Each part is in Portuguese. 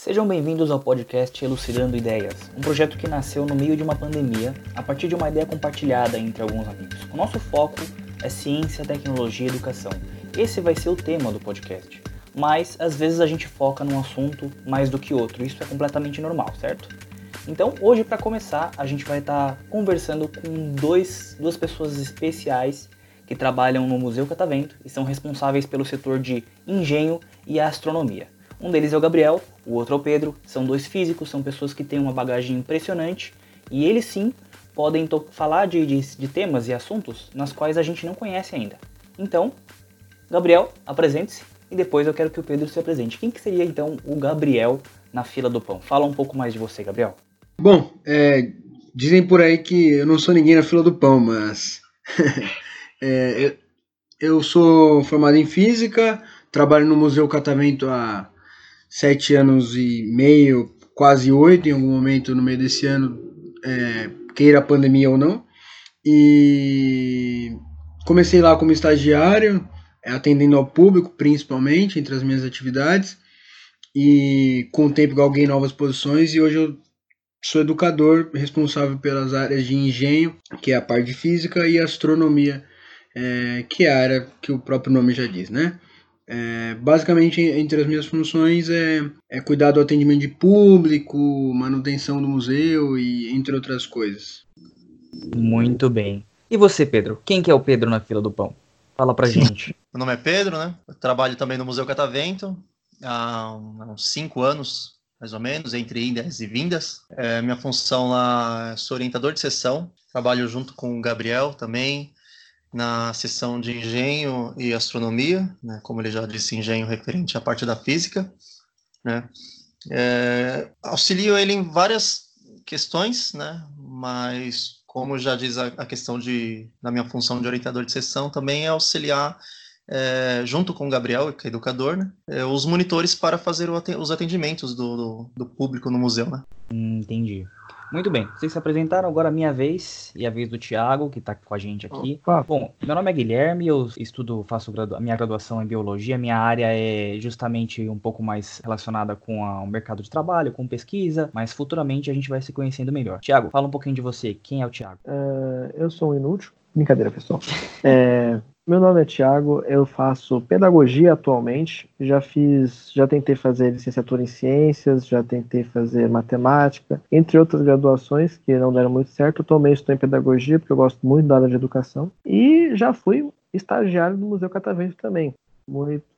Sejam bem-vindos ao podcast Elucidando Ideias, um projeto que nasceu no meio de uma pandemia, a partir de uma ideia compartilhada entre alguns amigos. O nosso foco é ciência, tecnologia e educação. Esse vai ser o tema do podcast. Mas às vezes a gente foca num assunto mais do que outro, isso é completamente normal, certo? Então, hoje para começar, a gente vai estar tá conversando com dois, duas pessoas especiais que trabalham no Museu Catavento e são responsáveis pelo setor de engenho e astronomia. Um deles é o Gabriel, o outro é o Pedro. São dois físicos, são pessoas que têm uma bagagem impressionante e eles sim podem falar de, de, de temas e assuntos nas quais a gente não conhece ainda. Então, Gabriel, apresente-se e depois eu quero que o Pedro se apresente. Quem que seria então o Gabriel na fila do pão? Fala um pouco mais de você, Gabriel. Bom, é, dizem por aí que eu não sou ninguém na fila do pão, mas é, eu, eu sou formado em física, trabalho no Museu Catavento há sete anos e meio, quase oito em algum momento no meio desse ano, é, queira a pandemia ou não. E comecei lá como estagiário, é, atendendo ao público principalmente, entre as minhas atividades. E com o tempo galguei novas posições e hoje eu sou educador responsável pelas áreas de engenho, que é a parte de física, e astronomia, é, que é a área que o próprio nome já diz, né? É, basicamente, entre as minhas funções é, é cuidar do atendimento de público, manutenção do museu e entre outras coisas. Muito bem. E você, Pedro? Quem que é o Pedro na fila do pão? Fala pra gente. Meu nome é Pedro, né? Eu trabalho também no Museu Catavento há uns cinco anos, mais ou menos, entre indas e vindas. É, minha função lá, sou orientador de sessão, trabalho junto com o Gabriel também, na seção de engenho e astronomia, né, como ele já disse, engenho referente à parte da física. Né, é, auxilio ele em várias questões, né, mas como já diz a, a, questão de, da minha função de orientador de sessão, também é auxiliar, é, junto com o Gabriel, que é educador, né, é, os monitores para fazer o, os atendimentos do, do, do, público no museu. Né. Hum, entendi. Muito bem, vocês se apresentaram, agora a minha vez e a vez do Thiago, que está com a gente aqui. Opa. Bom, meu nome é Guilherme, eu estudo, faço a minha graduação em Biologia, minha área é justamente um pouco mais relacionada com a, o mercado de trabalho, com pesquisa, mas futuramente a gente vai se conhecendo melhor. Thiago, fala um pouquinho de você, quem é o Thiago? Uh, eu sou um inútil, brincadeira pessoal. é, meu nome é Tiago, eu faço pedagogia atualmente. Já fiz, já tentei fazer licenciatura em ciências, já tentei fazer matemática, entre outras graduações que não deram muito certo. Atualmente estou em pedagogia porque eu gosto muito da área de educação e já fui estagiário do Museu Catavento também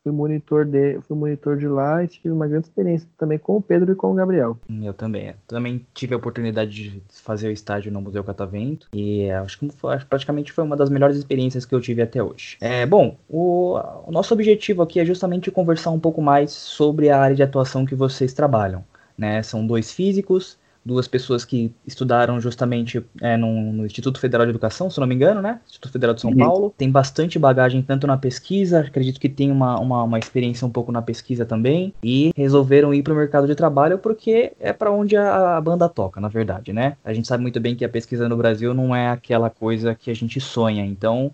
fui monitor de, fui monitor de lá e tive uma grande experiência também com o Pedro e com o Gabriel. Eu também. Também tive a oportunidade de fazer o estágio no Museu Catavento e acho que praticamente foi uma das melhores experiências que eu tive até hoje. É, bom, o, o nosso objetivo aqui é justamente conversar um pouco mais sobre a área de atuação que vocês trabalham. Né? São dois físicos duas pessoas que estudaram justamente é, no, no, Instituto Federal de Educação, se não me engano, né? Instituto Federal de São uhum. Paulo. Tem bastante bagagem tanto na pesquisa, acredito que tem uma, uma, uma, experiência um pouco na pesquisa também, e resolveram ir para o mercado de trabalho porque é para onde a, a, banda toca, na verdade, né? A gente sabe muito bem que a pesquisa no Brasil não é aquela coisa que a gente sonha, então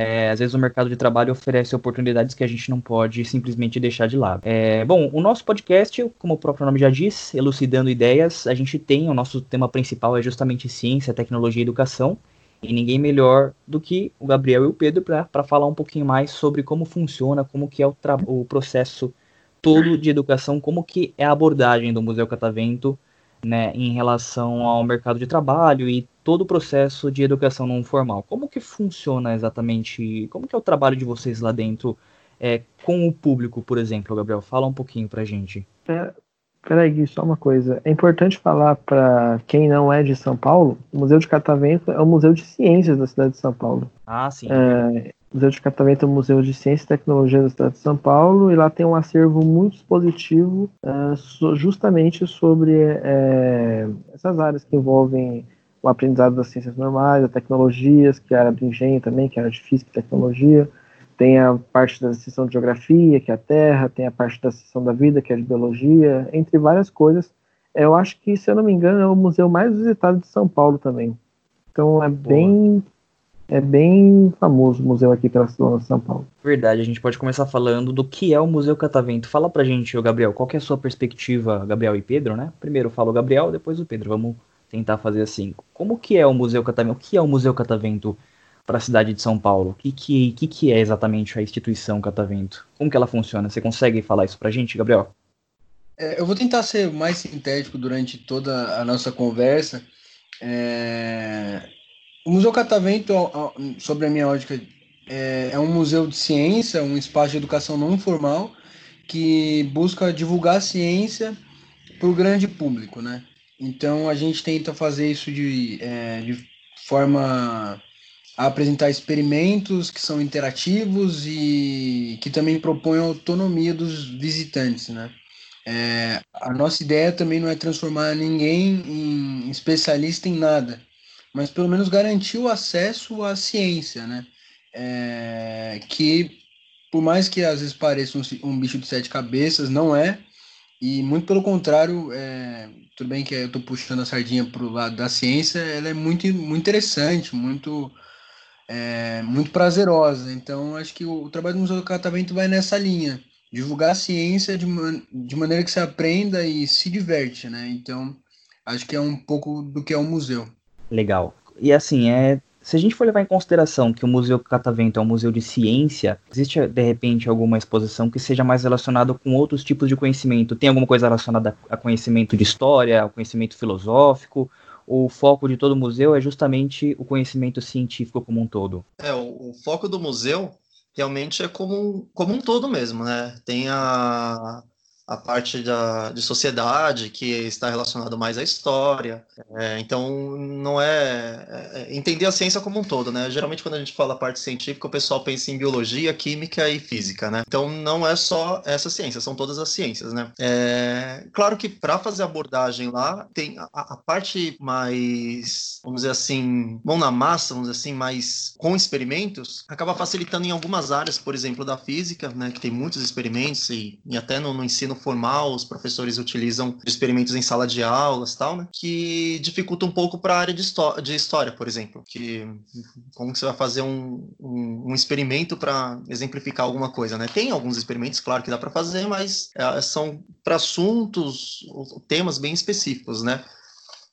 é, às vezes o mercado de trabalho oferece oportunidades que a gente não pode simplesmente deixar de lado. É, bom, o nosso podcast, como o próprio nome já diz, elucidando ideias, a gente tem, o nosso tema principal é justamente ciência, tecnologia e educação. E ninguém melhor do que o Gabriel e o Pedro para falar um pouquinho mais sobre como funciona, como que é o, o processo todo de educação, como que é a abordagem do Museu Catavento né, em relação ao mercado de trabalho e todo o processo de educação não formal. Como que funciona exatamente? Como que é o trabalho de vocês lá dentro é, com o público, por exemplo, Gabriel? Fala um pouquinho pra gente. É, peraí, Gui, só uma coisa. É importante falar para quem não é de São Paulo, o Museu de Catavento é um museu de ciências da cidade de São Paulo. Ah, sim. É, o Museu de Catavento é um museu de ciência e tecnologia da cidade de São Paulo e lá tem um acervo muito expositivo uh, justamente sobre uh, essas áreas que envolvem o aprendizado das ciências normais, das tecnologias, que é a área do engenho também, que é a área de física e tecnologia. Tem a parte da seção de geografia, que é a terra, tem a parte da seção da vida, que é de biologia, entre várias coisas. Eu acho que, se eu não me engano, é o museu mais visitado de São Paulo também. Então é Boa. bem É bem famoso o museu aqui pela cidade de São Paulo. Verdade, a gente pode começar falando do que é o Museu Catavento. Fala pra gente, o Gabriel, qual é a sua perspectiva, Gabriel e Pedro, né? Primeiro fala o Gabriel, depois o Pedro. Vamos tentar fazer assim. Como que é o Museu Catavento? O que é o Museu Catavento para a cidade de São Paulo? O que, que, que, que é exatamente a instituição Catavento? Como que ela funciona? Você consegue falar isso pra gente, Gabriel? É, eu vou tentar ser mais sintético durante toda a nossa conversa. É... O Museu Catavento, sobre a minha ótica, é, é um museu de ciência, um espaço de educação não formal que busca divulgar a ciência para o grande público, né? Então a gente tenta fazer isso de, é, de forma a apresentar experimentos que são interativos e que também propõem autonomia dos visitantes, né? É, a nossa ideia também não é transformar ninguém em especialista em nada, mas pelo menos garantir o acesso à ciência, né? É, que por mais que às vezes pareça um, um, bicho de sete cabeças, não é, e muito pelo contrário, é, tudo bem que eu estou puxando a sardinha para o lado da ciência, ela é muito, muito interessante, muito é, muito prazerosa. Então, acho que o, o trabalho do Museu do Catavento vai nessa linha. Divulgar a ciência de, man de maneira que se aprenda e se diverte, né? Então, acho que é um pouco do que é o um museu. Legal. E assim, é, se a gente for levar em consideração que o Museu Catavento é um museu de ciência, existe de repente alguma exposição que seja mais relacionada com outros tipos de conhecimento? Tem alguma coisa relacionada a conhecimento de história, a conhecimento filosófico? o foco de todo museu é justamente o conhecimento científico como um todo. É, o, o foco do museu realmente é como, como um todo mesmo, né? Tem a, a parte da, de sociedade, que está relacionado mais à história. É, então, não é, é, é, entender a ciência como um todo, né? Geralmente, quando a gente fala parte científica, o pessoal pensa em biologia, química e física, né? Então, não é só essa ciência, são todas as ciências, né? É, claro que para fazer abordagem lá, tem a, a, parte mais, vamos dizer assim, mão na massa, vamos dizer assim, mais com experimentos, acaba facilitando em algumas áreas, por exemplo, da física, né? Que tem muitos experimentos e, e até no, no ensino formal, os professores utilizam experimentos em sala de aulas tal, né? Que dificulta um pouco para a área de, de, história, por exemplo. Que como que você vai fazer um, um, um experimento para exemplificar alguma coisa, né? Tem alguns experimentos, claro que dá para fazer, mas é, são para assuntos, temas bem específicos, né?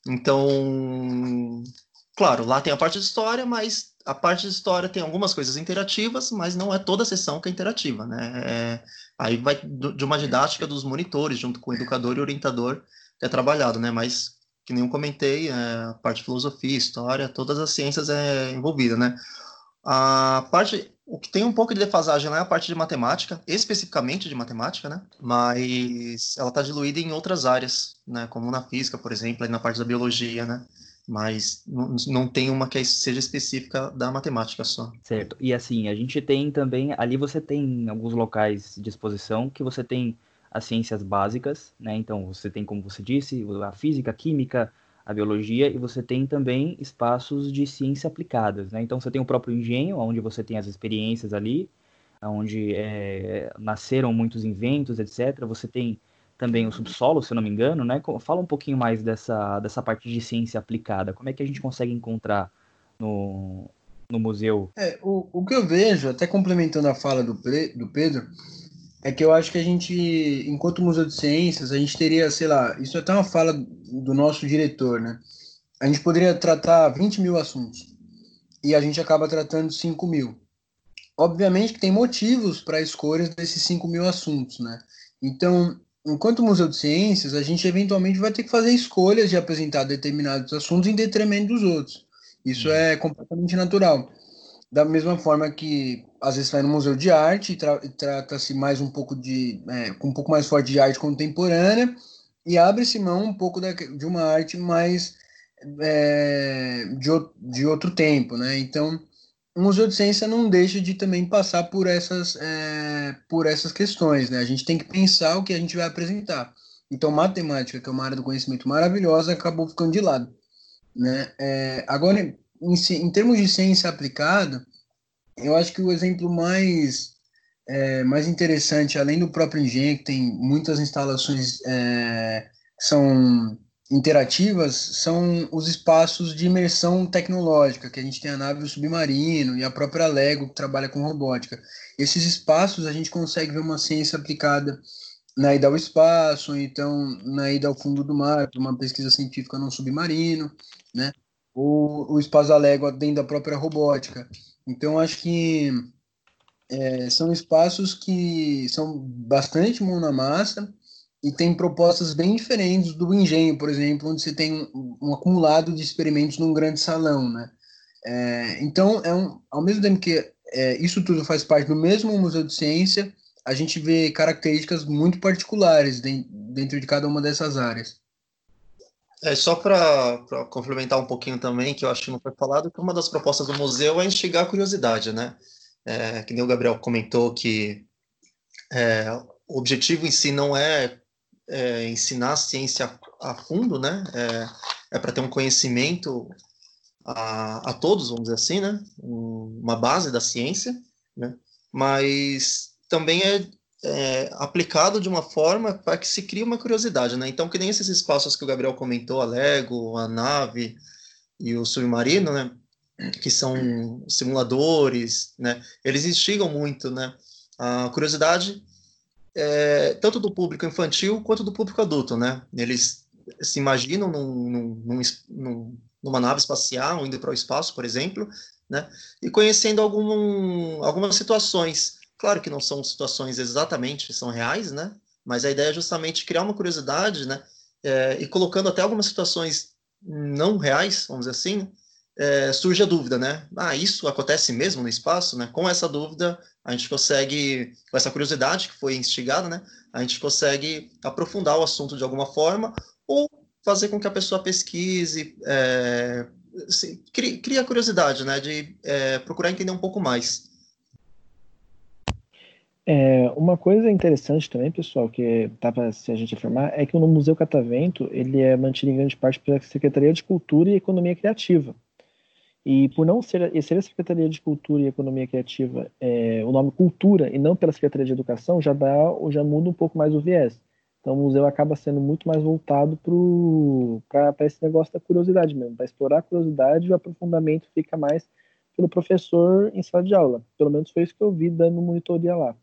Então, claro, lá tem a parte de história, mas a parte de história tem algumas coisas interativas, mas não é toda a sessão que é interativa, né? É, aí vai de uma didática dos monitores, junto com o educador e orientador, que é trabalhado, né? Mas, que nem eu comentei, é, a parte de filosofia, história, todas as ciências é envolvida, né? A parte, o que tem um pouco de defasagem lá é a parte de matemática, especificamente de matemática, né? Mas ela está diluída em outras áreas, né? Como na física, por exemplo, e na parte da biologia, né? Mas não, tem uma que seja específica da matemática só. Certo. E assim, a gente tem também, ali você tem alguns locais de exposição que você tem as ciências básicas, né? Então você tem, como você disse, a física, a química, a biologia, e você tem também espaços de ciência aplicadas, né? Então você tem o próprio engenho, onde você tem as experiências ali, onde é, nasceram muitos inventos, etc. Você tem também o subsolo, se eu não me engano, né? Fala um pouquinho mais dessa, dessa parte de ciência aplicada. Como é que a gente consegue encontrar no, no museu? É, o, o que eu vejo, até complementando a fala do, do Pedro, é que eu acho que a gente, enquanto Museu de Ciências, a gente teria, sei lá, isso é até uma fala do nosso diretor, né? A gente poderia tratar 20 mil assuntos e a gente acaba tratando 5 mil. Obviamente que tem motivos para escolhas desses 5 mil assuntos, né? Então, enquanto Museu de Ciências, a gente eventualmente vai ter que fazer escolhas de apresentar determinados assuntos em detrimento dos outros. Isso uhum. é completamente natural. Da mesma forma que às vezes vai no Museu de Arte e, tra trata-se mais um pouco de é, com um pouco mais forte de arte contemporânea e abre-se mão um pouco da, de uma arte mais é, de, de outro tempo, né? Então o Museu de Ciência não deixa de também passar por essas, é, por essas questões, né? A gente tem que pensar o que a gente vai apresentar. Então, matemática, que é uma área do conhecimento maravilhosa, acabou ficando de lado, né? É, agora, em, em, termos de ciência aplicada, eu acho que o exemplo mais é, mais interessante, além do próprio engenho, que tem muitas instalações é, que são interativas são os espaços de imersão tecnológica, que a gente tem a nave o submarino e a própria Lego que trabalha com robótica. Esses espaços a gente consegue ver uma ciência aplicada na ida ao espaço, ou então na ida ao fundo do mar, uma pesquisa científica num submarino, né? Ou o espaço da Lego dentro da própria robótica. Então acho que é, são espaços que são bastante mão na massa, e tem propostas bem diferentes do engenho, por exemplo, onde você tem um, um acumulado de experimentos num grande salão, né? É, então, é um, ao mesmo tempo que é, isso tudo faz parte do mesmo museu de ciência, a gente vê características muito particulares de, dentro de cada uma dessas áreas. É só para complementar um pouquinho também, que eu acho que não foi falado, que uma das propostas do museu é instigar a curiosidade, né? É, que nem o Gabriel comentou que é, o objetivo em si não é é, ensinar a ciência a fundo, né? É, é para ter um conhecimento a, a todos, vamos dizer assim, né? uma base da ciência, né? Mas também é, é aplicado de uma forma para que se crie uma curiosidade, né? Então, que nem esses espaços que o Gabriel comentou, a Lego, a nave e o submarino, né? Que são simuladores, né? Eles instigam muito, né? A curiosidade é, tanto do público infantil quanto do público adulto, né? Eles se imaginam num, num, num, numa nave espacial, indo para o espaço, por exemplo, né? E conhecendo algum, algumas situações. Claro que não são situações exatamente, são reais, né? Mas a ideia é justamente criar uma curiosidade, né? É, e colocando até algumas situações não reais, vamos dizer assim, é, surge a dúvida, né? Ah, isso acontece mesmo no espaço, né? Com essa dúvida, a gente consegue, com essa curiosidade que foi instigada, né? A gente consegue aprofundar o assunto de alguma forma ou fazer com que a pessoa pesquise, é, assim, crie, crie, a curiosidade, né? De é, procurar entender um pouco mais. É, uma coisa interessante também, pessoal, que dá para se a gente afirmar, é que no Museu Catavento ele é mantido em grande parte pela Secretaria de Cultura e Economia Criativa. E por não ser, ser a Secretaria de Cultura e Economia Criativa é, o nome Cultura e não pela Secretaria de Educação, já, dá, já muda um pouco mais o viés. Então o museu acaba sendo muito mais voltado para esse negócio da curiosidade mesmo, para explorar a curiosidade e o aprofundamento fica mais pelo professor em sala de aula. Pelo menos foi isso que eu vi dando monitoria lá.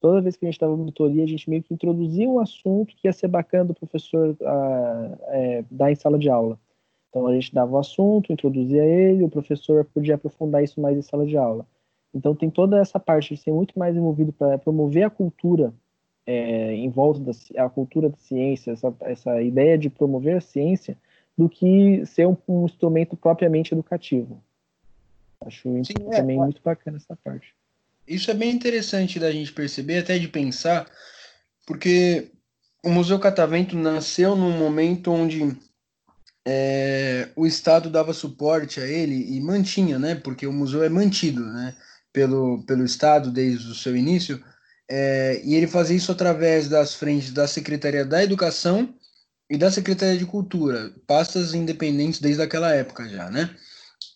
Toda vez que a gente estava monitoria, a gente meio que introduzia um assunto que ia ser bacana do professor a, ah, é, dar em sala de aula. Então a gente dava o assunto, introduzia ele, o professor podia aprofundar isso mais em sala de aula. Então tem toda essa parte de ser muito mais envolvido para promover a cultura é, em volta da a cultura da ciência, essa, essa ideia de promover a ciência, do que ser um, um instrumento propriamente educativo. Acho Sim, é, também é, muito bacana essa parte. Isso é bem interessante da gente perceber, até de pensar, porque o Museu Catavento nasceu num momento onde é, o Estado dava suporte a ele e mantinha, né? Porque o museu é mantido, né? Pelo, pelo Estado desde o seu início. É, e ele fazia isso através das frentes da Secretaria da Educação e da Secretaria de Cultura, pastas independentes desde aquela época já, né?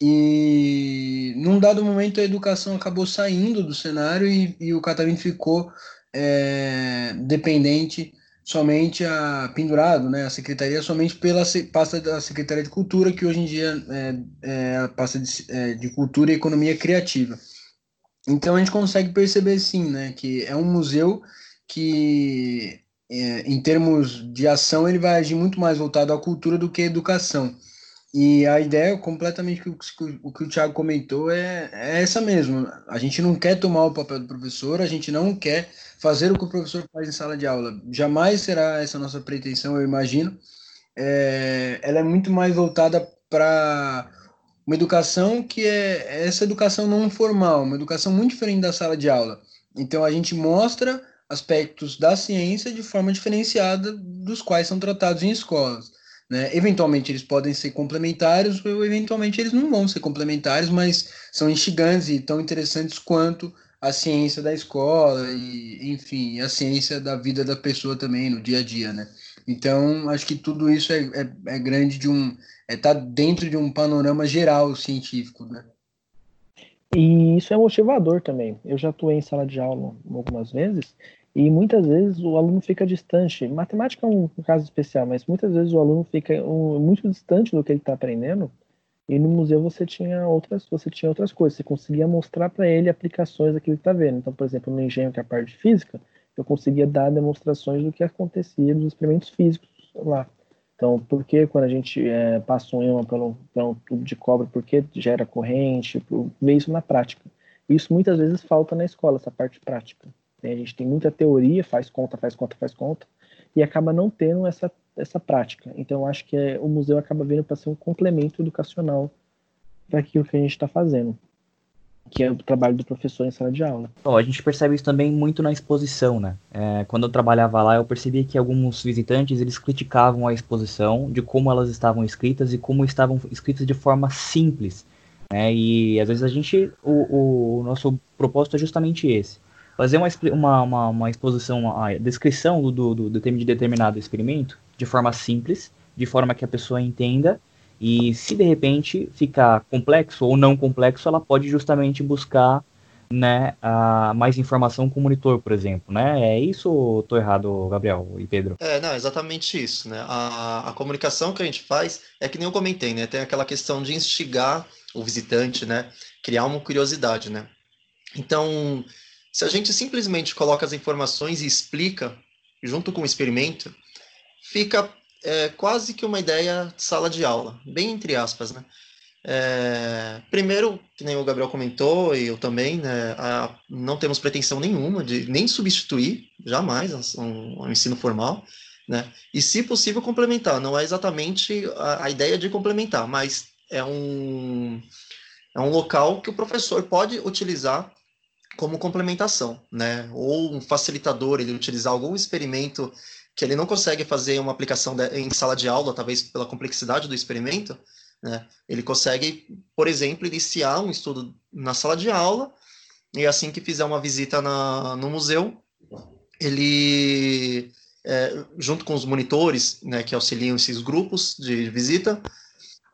E num dado momento a educação acabou saindo do cenário e, e o Catavento ficou é, dependente somente a pendurado, né, a secretaria somente pela pasta da Secretaria de Cultura, que hoje em dia é, é a pasta de, é, de, Cultura e Economia Criativa. Então a gente consegue perceber sim, né, que é um museu que é, em termos de ação ele vai agir muito mais voltado à cultura do que à educação. E a ideia, completamente o que o, que o Thiago comentou, é, é essa mesmo. A gente não quer tomar o papel do professor, a gente não quer fazer o que o professor faz em sala de aula. Jamais será essa nossa pretensão, eu imagino. É, ela é muito mais voltada para uma educação que é essa educação não formal, uma educação muito diferente da sala de aula. Então a gente mostra aspectos da ciência de forma diferenciada dos quais são tratados em escolas. Né? Eventualmente eles podem ser complementares, ou eventualmente eles não vão ser complementares, mas são instigantes e tão interessantes quanto a ciência da escola e, enfim, a ciência da vida da pessoa também no dia a dia, né? Então, acho que tudo isso é, é, é grande de um. É, tá dentro de um panorama geral científico, né? E isso é motivador também. Eu já atuei em sala de aula algumas vezes E muitas vezes o aluno fica distante. Matemática é um, um caso especial, mas muitas vezes o aluno fica um, muito distante do que ele está aprendendo. E no museu você tinha outras, você tinha outras coisas. Você conseguia mostrar para ele aplicações daquilo que está vendo. Então, por exemplo, no engenho, que é a parte de física, eu conseguia dar demonstrações do que acontecia nos experimentos físicos lá. Então, por que quando a gente é, passa um ímã pelo, pelo tubo de cobre, por que gera corrente? Ver isso na prática. Isso muitas vezes falta na escola, essa parte prática. A gente tem muita teoria, faz conta, faz conta, faz conta, e acaba não tendo essa, essa prática. Então, eu acho que é, o museu acaba vindo para ser um complemento educacional para aquilo que a gente está fazendo que é o trabalho do professor em sala de aula. Bom, a gente percebe isso também muito na exposição, né? É, quando eu trabalhava lá, eu percebia que alguns visitantes eles criticavam a exposição de como elas estavam escritas e como estavam escritas de forma simples, né? E às vezes a gente, o, o nosso propósito é justamente esse: fazer uma, uma, uma, uma exposição, uma descrição do, do, do de determinado experimento de forma simples, de forma que a pessoa entenda e se de repente ficar complexo ou não complexo, ela pode justamente buscar né, a mais informação com o monitor, por exemplo, né? É isso ou tô errado, Gabriel e Pedro? É, não, exatamente isso, né? A, a comunicação que a gente faz é que nem eu comentei, né? Tem aquela questão de instigar o visitante, né? Criar uma curiosidade, né? Então, se a gente simplesmente coloca as informações e explica junto com o experimento, fica é quase que uma ideia de sala de aula, bem entre aspas, né? É, primeiro, que nem o Gabriel comentou, e eu também, né, a, não temos pretensão nenhuma de nem substituir, jamais, um, um, ensino formal, né? E, se possível, complementar. Não é exatamente a, a ideia de complementar, mas é um, é um local que o professor pode utilizar como complementação, né? Ou um facilitador, ele utilizar algum experimento que ele não consegue fazer uma aplicação em sala de aula, talvez pela complexidade do experimento, né? Ele consegue, por exemplo, iniciar um estudo na sala de aula e assim que fizer uma visita na, no museu, ele, é, junto com os monitores, né, que auxiliam esses grupos de visita,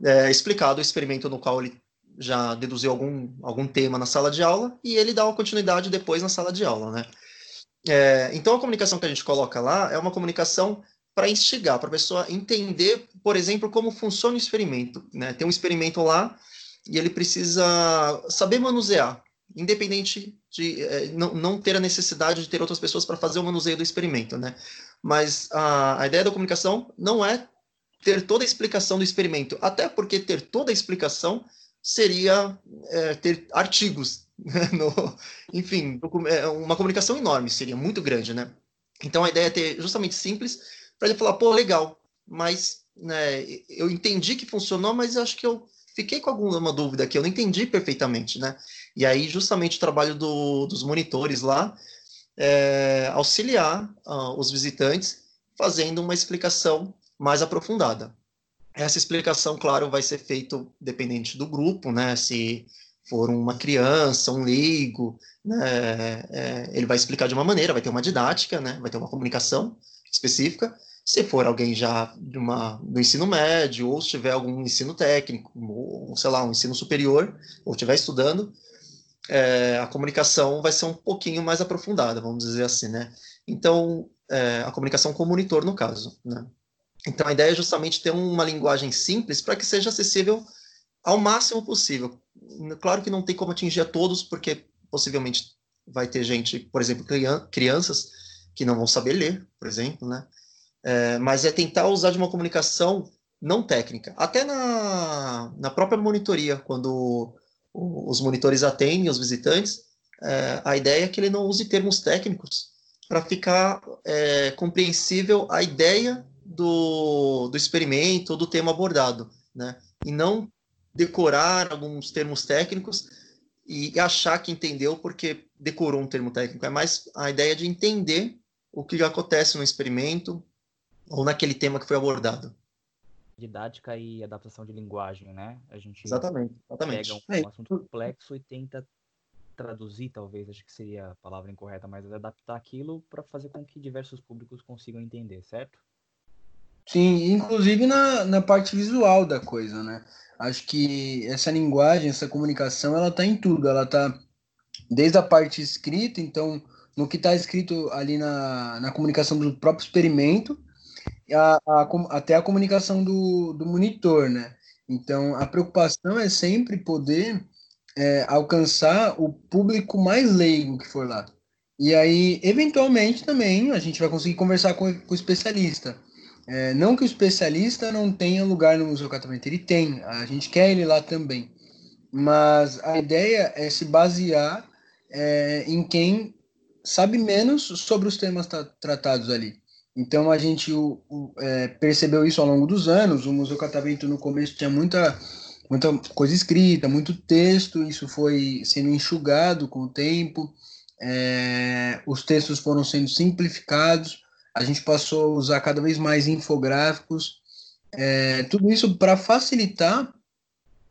é explicado o experimento no qual ele já deduziu algum, algum tema na sala de aula e ele dá uma continuidade depois na sala de aula, né? É, então, a comunicação que a gente coloca lá é uma comunicação para instigar, para a pessoa entender, por exemplo, como funciona o experimento. Né? Tem um experimento lá e ele precisa saber manusear, independente de é, não, não, ter a necessidade de ter outras pessoas para fazer o manuseio do experimento. Né? Mas a, a ideia da comunicação não é ter toda a explicação do experimento, até porque ter toda a explicação seria é, ter artigos no, enfim, é uma comunicação enorme, seria muito grande, né? Então a ideia é ter justamente simples para ele falar, pô, legal, mas né, eu entendi que funcionou, mas acho que eu fiquei com alguma dúvida aqui, eu não entendi perfeitamente, né? E aí justamente o trabalho do, dos monitores lá é auxiliar uh, os visitantes fazendo uma explicação mais aprofundada. Essa explicação, claro, vai ser feita dependente do grupo, né? Se for uma criança, um leigo, né, é, ele vai explicar de uma maneira, vai ter uma didática, né, vai ter uma comunicação específica. Se for alguém já de uma, do ensino médio, ou se tiver algum ensino técnico, ou sei lá, um ensino superior, ou estiver estudando, é, a comunicação vai ser um pouquinho mais aprofundada, vamos dizer assim, né? Então, é, a comunicação com o monitor, no caso, né? Então, a ideia é justamente ter uma linguagem simples para que seja acessível ao máximo possível. Claro que não tem como atingir a todos, porque possivelmente vai ter gente, por exemplo, crianças que não vão saber ler, por exemplo, né? É, mas é tentar usar de uma comunicação não técnica. Até na, na própria monitoria, quando os monitores atendem os visitantes, é, a ideia é que ele não use termos técnicos para ficar é, compreensível a ideia do, do experimento ou do tema abordado, né? E não decorar alguns termos técnicos e achar que entendeu porque decorou um termo técnico. É mais a ideia de entender o que acontece no experimento ou naquele tema que foi abordado. Didática e adaptação de linguagem, né? A gente exatamente, exatamente. pega um, um assunto complexo e tenta traduzir, talvez, acho que seria a palavra incorreta, mas adaptar aquilo para fazer com que diversos públicos consigam entender, certo? Sim, inclusive na, na parte visual da coisa, né? Acho que essa linguagem, essa comunicação, ela tá em tudo. Ela tá desde a parte escrita, então no que está escrito ali na, na comunicação do próprio experimento, a, a, até a comunicação do, do monitor, né? Então, a preocupação é sempre poder é, alcançar o público mais leigo que for lá. E aí, eventualmente, também a gente vai conseguir conversar com, com o especialista. É, não que o especialista não tenha lugar no Museu Catavento, ele tem, a gente quer ele lá também. Mas a ideia é se basear é, em quem sabe menos sobre os temas tratados ali. Então a gente o, o, é, percebeu isso ao longo dos anos. O Museu Catavento no começo tinha muita, muita coisa escrita, muito texto, isso foi sendo enxugado com o tempo. É, os textos foram sendo simplificados, a gente passou a usar cada vez mais infográficos, é, tudo isso para facilitar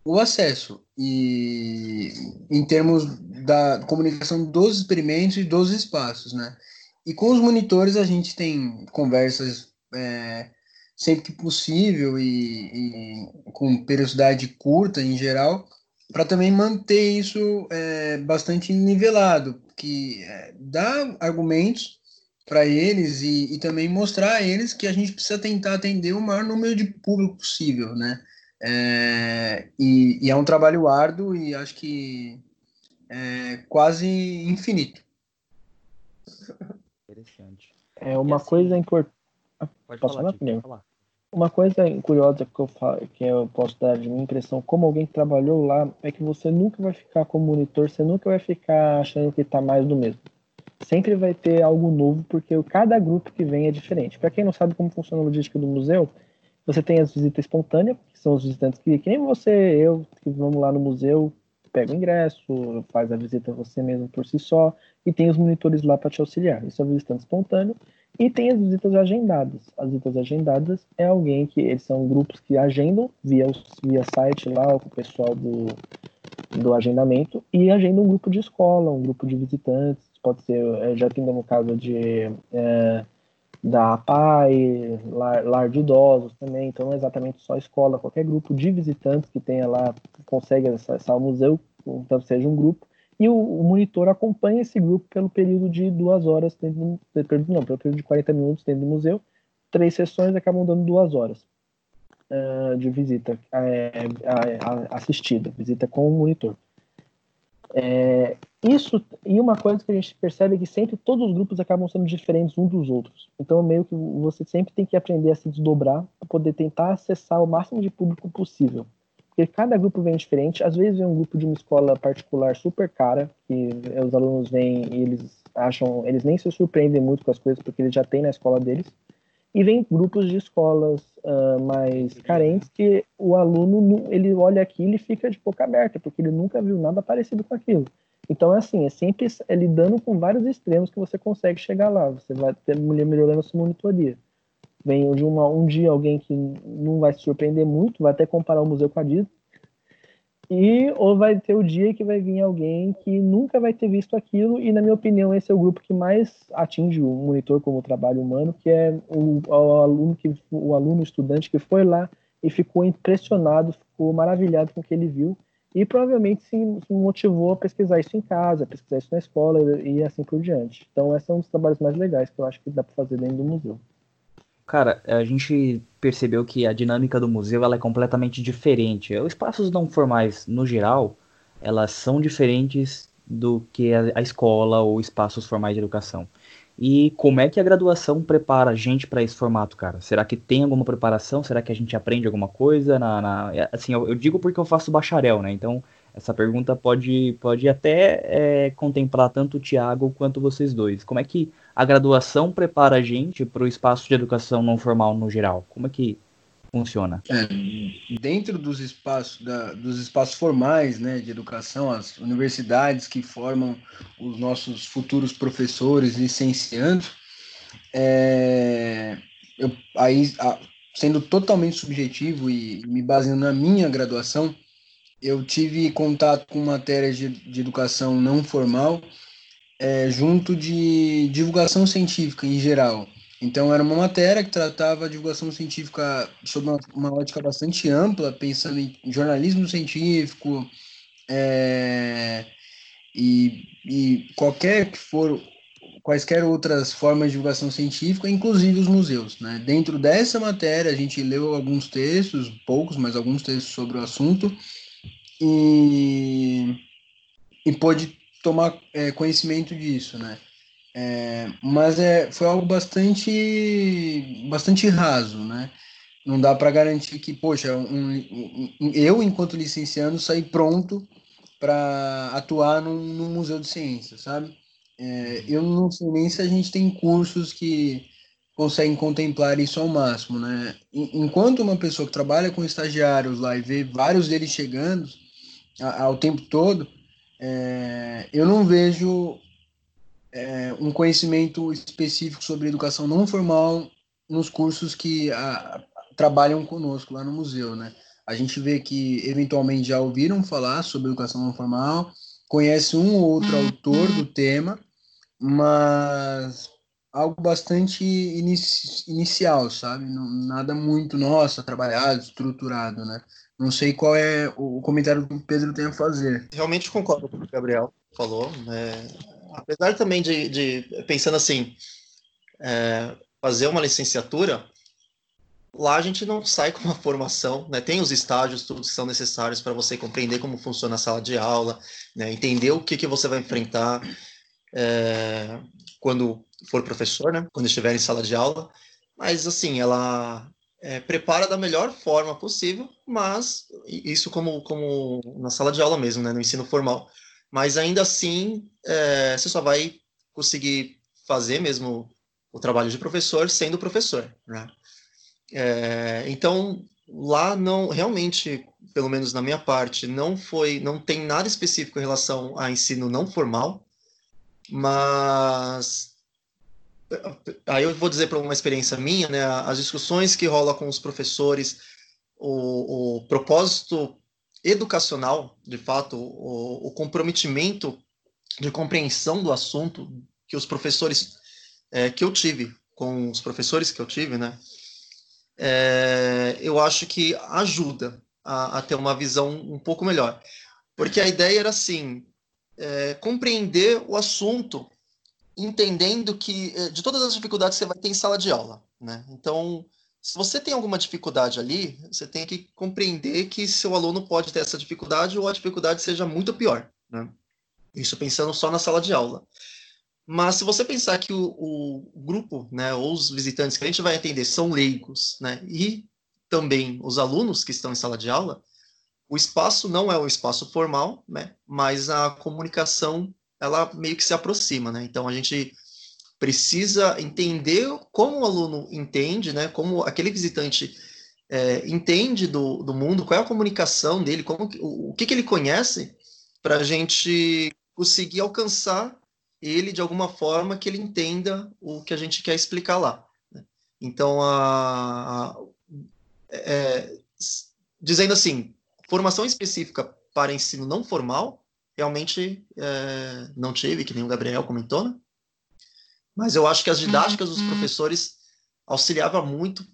o acesso e em termos da comunicação dos experimentos e dos espaços, né? E com os monitores a gente tem conversas é, sempre que possível e, e, com periodicidade curta em geral, para também manter isso é, bastante nivelado, que é, dá argumentos para eles e, e, também mostrar a eles que a gente precisa tentar atender o maior número de público possível, né? É, e, e, é um trabalho árduo e acho que é quase infinito. Interessante. É uma assim, coisa importante. Pode Posso falar, falar, falar? Uma coisa curiosa que eu, falo, que eu posso dar de minha impressão, como alguém que trabalhou lá, é que você nunca vai ficar como monitor, você nunca vai ficar achando que está mais do mesmo. Sempre vai ter algo novo, porque cada grupo que vem é diferente. Para quem não sabe como funciona a logística do museu, você tem as visitas espontâneas, que são os visitantes que, que nem você, eu, que vamos lá no museu, pega o ingresso, faz a visita você mesmo por si só, e tem os monitores lá para te auxiliar. Isso é visitante espontâneo. E tem as visitas agendadas. As visitas agendadas é alguém que eles são grupos que agendam via, via site lá, com o pessoal do, do agendamento, e agendam um grupo de escola, um grupo de visitantes. Pode ser, é, já tem no caso de é, da APAI, lar, lar de idosos também, então não é exatamente só escola, qualquer grupo de visitantes que tenha lá, consegue acessar o museu, então seja um grupo, e o, o, monitor acompanha esse grupo pelo período de duas horas, dentro não, pelo período de 40 minutos dentro do museu, três sessões acabam dando duas horas uh, de visita é, assistida, visita com o monitor. É, isso, e uma coisa que a gente percebe é que sempre todos os grupos acabam sendo diferentes uns dos outros. Então, meio que você sempre tem que aprender a se desdobrar para poder tentar acessar o máximo de público possível. Porque cada grupo vem diferente. Às vezes vem um grupo de uma escola particular super cara, que os alunos vêm e eles acham, eles nem se surpreendem muito com as coisas porque eles já têm na escola deles. E vem grupos de escolas uh, mais carentes que o aluno ele olha aquilo e fica de boca aberta, porque ele nunca viu nada parecido com aquilo. Então é assim, é sempre é lidando com vários extremos que você consegue chegar lá. Você vai ter mulher melhorando a sua monitoria. Vem de uma, um dia alguém que não vai se surpreender muito, vai até comparar o museu com a Disney, e ou vai ter o dia que vai vir alguém que nunca vai ter visto aquilo, e na minha opinião esse é o grupo que mais atinge o monitor como trabalho humano, que é o, o aluno que o aluno estudante que foi lá e ficou impressionado, ficou maravilhado com o que ele viu e provavelmente se, motivou a pesquisar isso em casa, pesquisar isso na escola e assim por diante. Então, esse é um dos trabalhos mais legais que eu acho que dá para fazer dentro do museu. Cara, a gente percebeu que a dinâmica do museu ela é completamente diferente. Os espaços não formais, no geral, elas são diferentes do que a, escola ou espaços formais de educação. E como é que a graduação prepara a gente para esse formato, cara? Será que tem alguma preparação? Será que a gente aprende alguma coisa? Na, na... Assim, eu, eu, digo porque eu faço bacharel, né? Então, essa pergunta pode, pode até é, contemplar tanto o Tiago quanto vocês dois. Como é que a graduação prepara a gente para o espaço de educação não formal no geral? Como é que funciona? É, dentro dos espaços, da, dos espaços formais né, de educação, as universidades que formam os nossos futuros professores, licenciandos, é, eu, aí, sendo totalmente subjetivo e me baseando na minha graduação, eu tive contato com matérias de, de educação não formal é, junto de divulgação científica em geral. Então, era uma matéria que tratava a divulgação científica sob uma, uma ótica bastante ampla, pensando em jornalismo científico é, e, e qualquer que for quaisquer outras formas de divulgação científica, inclusive os museus. Né? Dentro dessa matéria, a gente leu alguns textos, poucos, mas alguns textos sobre o assunto, e, e pôde tomar é, conhecimento disso, né? É, mas é, foi algo bastante, bastante raso, né? Não dá para garantir que, poxa, um, um, eu, enquanto licenciando, saí pronto para atuar num, num, museu de ciência, sabe? É, eu não sei nem se a gente tem cursos que conseguem contemplar isso ao máximo, né? Enquanto uma pessoa que trabalha com estagiários lá e vê vários deles chegando ao tempo todo, é, eu não vejo é, um conhecimento específico sobre educação não formal nos cursos que a, trabalham conosco lá no museu, né? A gente vê que eventualmente já ouviram falar sobre educação não formal, conhece um ou outro uhum. autor do tema, mas algo bastante inici inicial, sabe? Não, nada muito, nossa, trabalhado, estruturado, né? Não sei qual é o comentário que o Pedro tem a fazer. Realmente concordo com o que o Gabriel falou. Né? Apesar também de, de pensando assim, é, fazer uma licenciatura, lá a gente não sai com uma formação, né? Tem os estágios, tudo que são necessários para você compreender como funciona a sala de aula, né? entender o que, que você vai enfrentar é, quando for professor, né? Quando estiver em sala de aula. Mas assim, ela é, prepara da melhor forma possível, mas isso como, como na sala de aula mesmo, né, no ensino formal. Mas ainda assim, é, você só vai conseguir fazer mesmo o trabalho de professor sendo professor, né? É, então lá não realmente, pelo menos na minha parte, não foi, não tem nada específico em relação a ensino não formal, mas aí eu vou dizer para uma experiência minha, né, as discussões que rola com os professores, o, o propósito educacional, de fato, o, o, comprometimento de compreensão do assunto que os professores é, que eu tive, com os professores que eu tive, né, é, eu acho que ajuda a, a, ter uma visão um pouco melhor. Porque a ideia era assim, é, compreender o assunto entendendo que eh, de todas as dificuldades você vai ter em sala de aula, né? Então, se você tem alguma dificuldade ali, você tem que compreender que seu aluno pode ter essa dificuldade ou a dificuldade seja muito pior, né? Isso pensando só na sala de aula. Mas se você pensar que o, o grupo, né, ou os visitantes que a gente vai atender são leigos, né, e também os alunos que estão em sala de aula, o espaço não é um espaço formal, né, mas a comunicação ela meio que se aproxima, né? Então a gente precisa entender como o aluno entende, né? Como aquele visitante é, entende do, do mundo, qual é a comunicação dele, como o, o que, que ele conhece, para a gente conseguir alcançar ele de alguma forma que ele entenda o que a gente quer explicar lá. Né? Então, a, a é, dizendo assim, formação específica para ensino não formal realmente é, não tive, que nem o Gabriel comentou, né? Mas eu acho que as didáticas dos uhum. professores auxiliavam muito,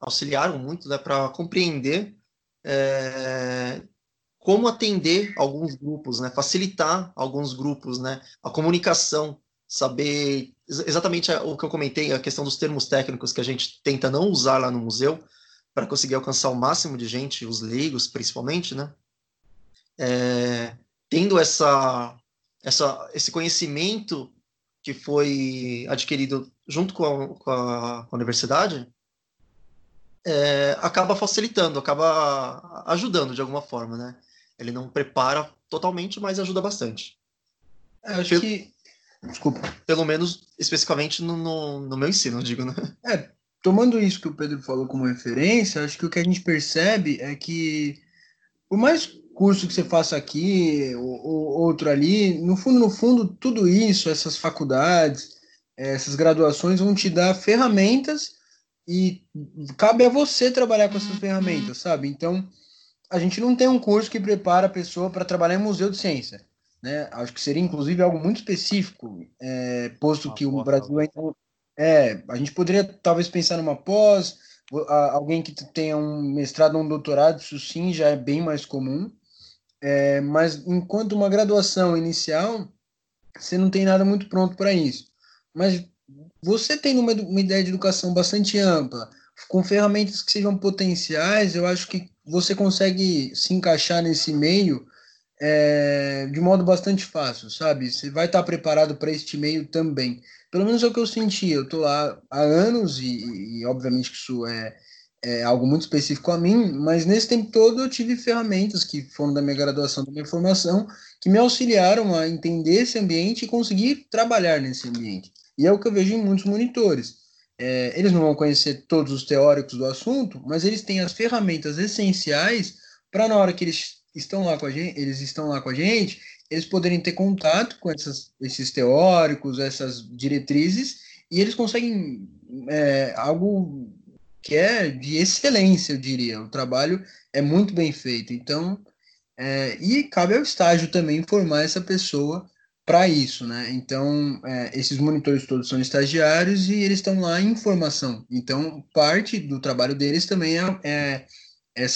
auxiliaram muito né, para compreender é, como atender alguns grupos, né, facilitar alguns grupos, né, a comunicação, saber exatamente o que eu comentei, a questão dos termos técnicos que a gente tenta não usar lá no museu para conseguir alcançar o máximo de gente, os leigos principalmente, né? É, tendo essa, essa, esse conhecimento que foi adquirido junto com a, com a, com a universidade, é, acaba facilitando, acaba ajudando de alguma forma, né? Ele não prepara totalmente, mas ajuda bastante. É, acho pelo, que. Desculpa. Pelo menos especificamente no, no, no, meu ensino, digo, né? É, tomando isso que o Pedro falou como referência, acho que o que a gente percebe é que, por mais curso que você faça aqui, ou, outro ali, no fundo, no fundo, tudo isso, essas faculdades, essas graduações vão te dar ferramentas e cabe a você trabalhar com essas ferramentas, sabe? Então, a gente não tem um curso que prepara a pessoa para trabalhar em museu de ciência, né? Acho que seria, inclusive, algo muito específico, é, posto que o Brasil ainda... É, a gente poderia, talvez, pensar numa pós, alguém que tenha um mestrado ou um doutorado, isso sim já é bem mais comum, é, mas enquanto uma graduação inicial, você não tem nada muito pronto para isso. mas você tem uma, uma ideia de educação bastante ampla, com ferramentas que sejam potenciais, eu acho que você consegue se encaixar nesse meio é, de modo bastante fácil, sabe? Você vai estar preparado para este meio também. Pelo menos é o que eu senti. Eu estou lá há anos e, e, obviamente que isso é, é algo muito específico a mim, mas nesse tempo todo eu tive ferramentas que foram da minha graduação, da minha formação, que me auxiliaram a entender esse ambiente e conseguir trabalhar nesse ambiente. E é o que eu vejo em muitos monitores. É, eles não vão conhecer todos os teóricos do assunto, mas eles têm as ferramentas essenciais para na hora que eles estão lá com a gente, eles estão lá com a gente, eles poderem ter contato com essas, esses teóricos, essas diretrizes, e eles conseguem é, algo que é de excelência, eu diria. O trabalho é muito bem feito. Então, é, e cabe ao estágio também formar essa pessoa para isso, né? Então, é, esses monitores todos são estagiários e eles estão lá em formação. Então, parte do trabalho deles também é, é é,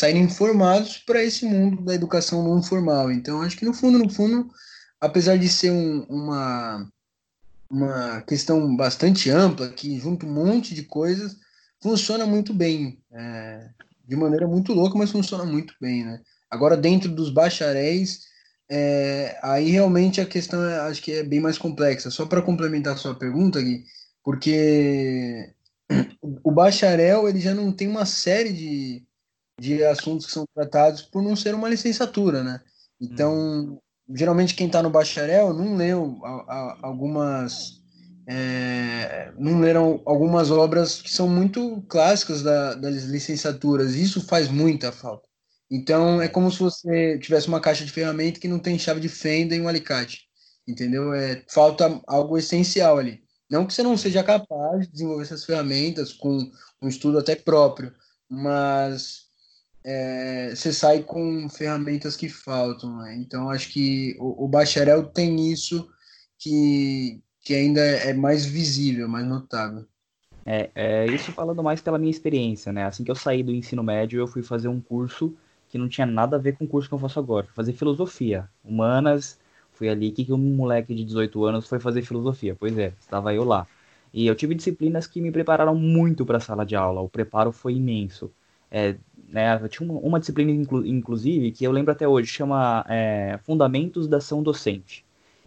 para esse mundo da educação não formal. Então, acho que no fundo, no fundo, apesar de ser um, uma, uma questão bastante ampla, que junta um monte de coisas, funciona muito bem. É, de maneira muito louca, mas funciona muito bem, né? Agora, dentro dos bacharéis, é, aí realmente a questão é, acho que é bem mais complexa. Só para complementar a sua pergunta, Gui, porque o bacharel ele já não tem uma série de, de assuntos que são tratados por não ser uma licenciatura, né? Então, hum. geralmente quem está no bacharel não leu a, a, algumas é, não leram algumas obras que são muito clássicas da, das licenciaturas. Isso faz muita falta. Então, é como se você tivesse uma caixa de ferramenta que não tem chave de fenda e um alicate. Entendeu? É, falta algo essencial ali. Não que você não seja capaz de desenvolver essas ferramentas com um estudo até próprio, mas é, você sai com ferramentas que faltam. Né? Então, acho que o, o, bacharel tem isso que, que ainda é mais visível, mais notável. É, é, isso falando mais pela minha experiência, né? Assim que eu saí do ensino médio, eu fui fazer um curso que não tinha nada a ver com o curso que eu faço agora. Fazer filosofia, humanas. Fui ali que um moleque de 18 anos foi fazer filosofia. Pois é, estava eu lá. E eu tive disciplinas que me prepararam muito para a sala de aula. O preparo foi imenso. É, né, eu tinha uma, uma disciplina, inclu, inclusive, que eu lembro até hoje, chama é, Fundamentos da Ação Docente.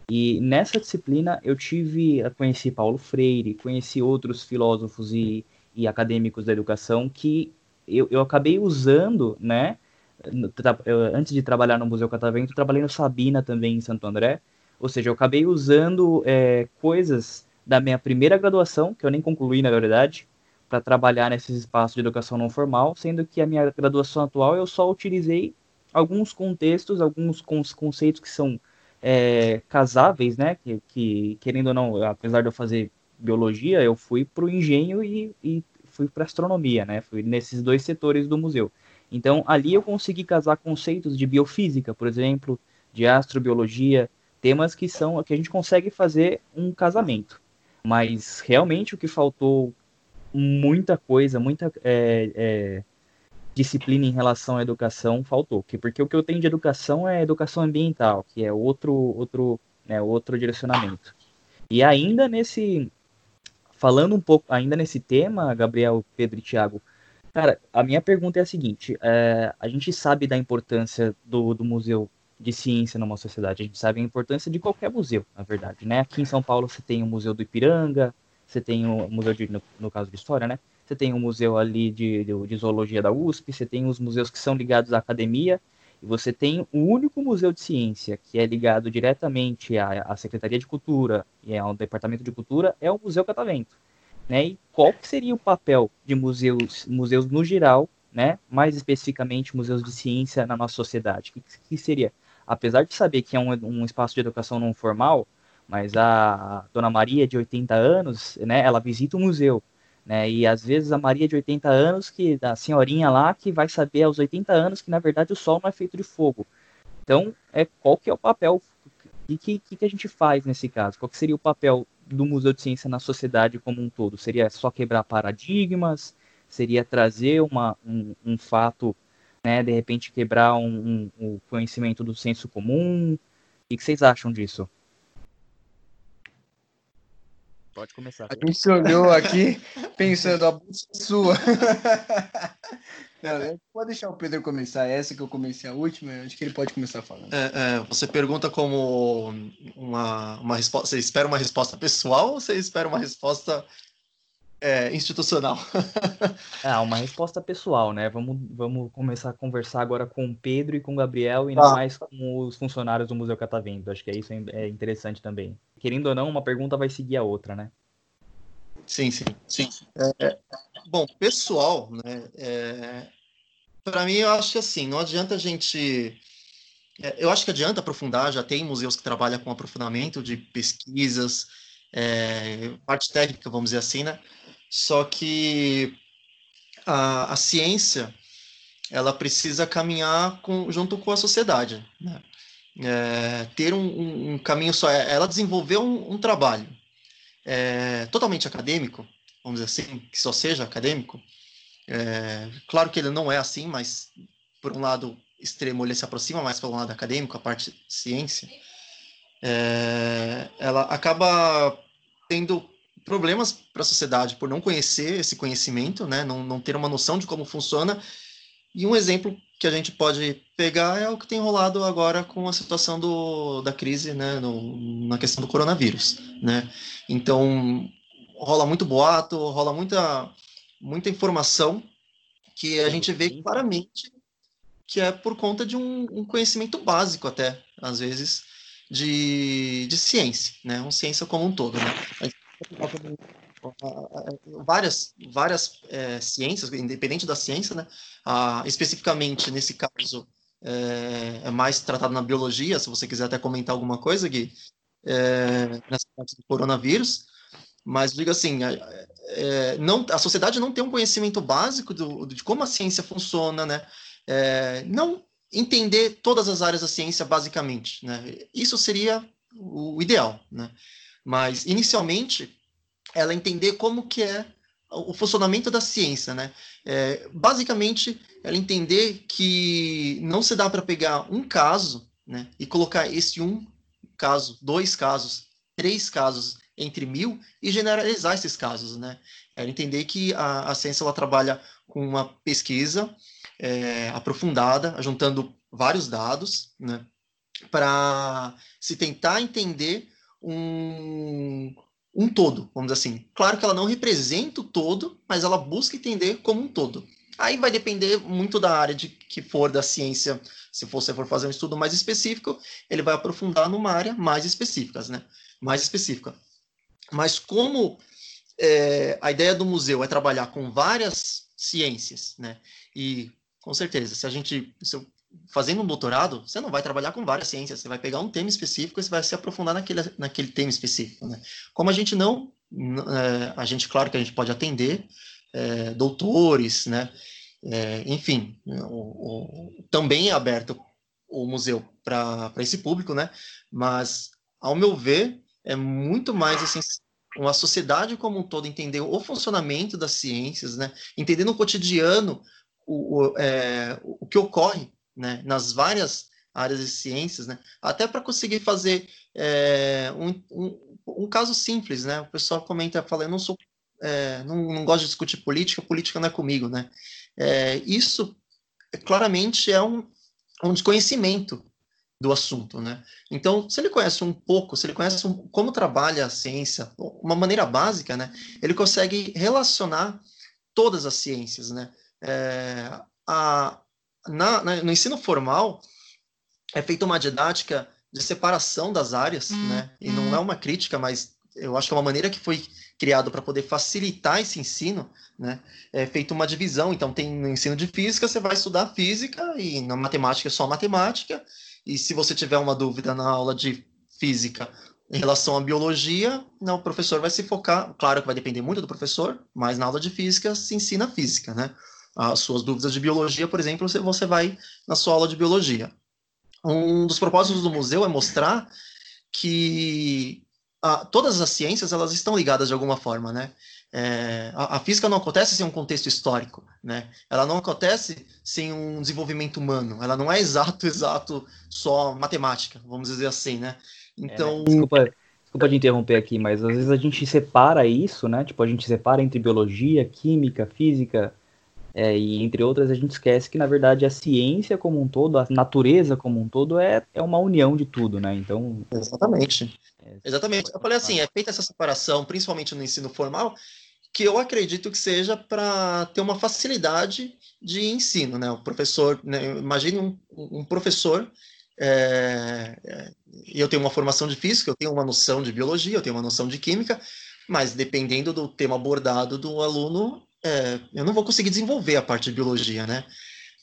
E nessa disciplina eu tive, conheci Paulo Freire, conheci outros filósofos e, e acadêmicos da educação que eu, eu acabei usando, né, eu, antes de trabalhar no Museu Catavento, trabalhei no Sabina também em Santo André, ou seja, eu acabei usando é, coisas da minha primeira graduação, que eu nem concluí na verdade, para trabalhar nesses espaços de educação não formal, sendo que a minha graduação atual eu só utilizei alguns contextos, alguns conceitos que são é, casáveis, né? Que, que, querendo ou não, apesar de eu fazer biologia, eu fui para o engenho e, e fui para astronomia, né? Fui nesses dois setores do museu. Então ali eu consegui casar conceitos de biofísica, por exemplo, de astrobiologia, temas que são que a gente consegue fazer um casamento. Mas realmente o que faltou muita coisa, muita é, é, disciplina em relação à educação faltou. Porque o que eu tenho de educação é educação ambiental, que é outro, outro, né, outro direcionamento. E ainda nesse. Falando um pouco, ainda nesse tema, Gabriel, Pedro e Tiago, cara, a minha pergunta é a seguinte: é, a gente sabe da importância do, do museu de ciência numa sociedade, a gente sabe a importância de qualquer museu, na verdade, né? Aqui em São Paulo você tem o Museu do Ipiranga, você tem o museu de, no, no, caso de história, né? Você tem o museu ali de, de, de, zoologia da USP, você tem os museus que são ligados à academia, e você tem o único museu de ciência que é ligado diretamente à, à Secretaria de Cultura e ao Departamento de Cultura, é o Museu Catavento. Né? E qual que seria o papel de museus, museus no geral, né? mais especificamente museus de ciência na nossa sociedade? O que, que seria? Apesar de saber que é um, um espaço de educação não formal, mas a Dona Maria de 80 anos, né, ela visita o museu, né, e às vezes a Maria de 80 anos, que a senhorinha lá, que vai saber aos 80 anos que na verdade o Sol não é feito de fogo. Então, é, qual que é o papel, e que, que, que a gente faz nesse caso? Qual seria o papel do Museu de Ciência na sociedade como um todo? Seria só quebrar paradigmas? Seria trazer uma, um, um fato, né, de repente quebrar um, um, um conhecimento do senso comum? O que vocês acham disso? Pode começar. A gente se olhou aqui pensando, a bolsa é sua. Não, pode deixar o Pedro começar. Essa que eu comecei a última, acho que ele pode começar falando. É, é, você pergunta como uma, uma resposta. Você espera uma resposta pessoal ou você espera uma resposta é, institucional? ah, uma resposta pessoal, né? Vamos, vamos começar a conversar agora com o Pedro e com o Gabriel e não ah. mais com os funcionários do Museu Catavento. Acho que é isso é interessante também. Querendo ou não, uma pergunta vai seguir a outra, né? Sim, sim, sim. É, bom, pessoal, né? É, para mim, eu acho que assim, não adianta a gente. É, eu acho que adianta aprofundar, já tem museus que trabalham com aprofundamento de pesquisas, é, parte técnica, vamos dizer assim, né? Só que a, a ciência ela precisa caminhar com, junto com a sociedade, né? É, ter um, um, um, caminho só. É, ela desenvolveu um, um trabalho é, totalmente acadêmico, vamos dizer assim, que só seja acadêmico. É, claro que ele não é assim, mas por um lado extremo ele se aproxima mais pelo lado acadêmico, a parte ciência. É, ela acaba tendo problemas para a sociedade por não conhecer esse conhecimento, né, não, não ter uma noção de como funciona. E um exemplo que a gente pode pegar é o que tem rolado agora com a situação do, da crise, né, no, na questão do coronavírus, né. Então rola muito boato, rola muita muita informação que a gente vê claramente que é por conta de um, um conhecimento básico até, às vezes, de, de ciência, né? Uma ciência como um todo, né? Várias várias é, ciências, independente da ciência, né? Ah, especificamente nesse caso é, é, mais tratado na biologia. Se você quiser até comentar alguma coisa, Gui, é, nessa parte do coronavírus, mas diga assim, é, é, não, a sociedade não tem um conhecimento básico do, de como a ciência funciona, né? É, não entender todas as áreas da ciência basicamente, né? Isso seria o ideal, né? Mas inicialmente ela entender como que é o funcionamento da ciência, né? É, basicamente, ela entender que não se dá para pegar um caso, né, e colocar esse um caso, dois casos, três casos entre mil e generalizar esses casos, né? É entender que a, a ciência ela trabalha com uma pesquisa é, aprofundada, juntando vários dados, né? Para se tentar entender um, um todo, vamos dizer assim. Claro que ela não representa o todo, mas ela busca entender como um todo. Aí vai depender muito da área de que for da ciência. Se você for fazer um estudo mais específico, ele vai aprofundar numa área mais específica, né? Mais específica. Mas como é, a ideia do museu é trabalhar com várias ciências, né? E com certeza, se a gente se eu, fazendo um doutorado, você não vai trabalhar com várias ciências, você vai pegar um tema específico e você vai se aprofundar naquele, naquele tema específico, né? Como a gente não, é, a gente, claro que a gente pode atender é, doutores, né? É, enfim, o, o, também é aberto o museu para esse público, né? Mas, ao meu ver, é muito mais assim, uma sociedade como um todo entender o funcionamento das ciências, né? Entender no cotidiano o, o, é, o que ocorre né? nas várias áreas de ciências, né? Até para conseguir fazer é, um, um, um, caso simples, né? O pessoal comenta, fala, eu não sou, é, não, não gosto de discutir política, política não é comigo, né? É, isso claramente é um, um desconhecimento do assunto, né? Então, se ele conhece um pouco, se ele conhece um, como trabalha a ciência, uma maneira básica, né? Ele consegue relacionar todas as ciências, né? É, a, na, na, no ensino formal é feita uma didática de separação das áreas, hum, né? E hum. não é uma crítica, mas eu acho que é uma maneira que foi criado para poder facilitar esse ensino, né? É feita uma divisão. Então, tem no ensino de física, você vai estudar física, e na matemática é só matemática, e se você tiver uma dúvida na aula de física em relação à biologia, não, o professor vai se focar, claro que vai depender muito do professor, mas na aula de física se ensina física, né? As suas dúvidas de biologia, por exemplo, você vai na sua aula de biologia. Um dos propósitos do museu é mostrar que a, todas as ciências elas estão ligadas de alguma forma, né? É, a, a, física não acontece sem um contexto histórico, né? Ela não acontece sem um desenvolvimento humano. Ela não é exato, exato, só matemática, vamos dizer assim, né? Então. É, desculpa, Desculpa de interromper aqui, mas às vezes a gente separa isso, né? Tipo, a gente separa entre biologia, química, física, é, e entre outras, a gente esquece que, na verdade, a ciência como um todo, a natureza como um todo, é, é uma união de tudo, né? Então. Exatamente. É, Exatamente. Eu falei assim, é feita essa separação, principalmente no ensino formal, que eu acredito que seja para ter uma facilidade de ensino, né? O professor, né? imagine um, um professor é, é, eu tenho uma formação de física, eu tenho uma noção de biologia, eu tenho uma noção de química, mas dependendo do tema abordado do aluno, é, eu não vou conseguir desenvolver a parte de biologia, né?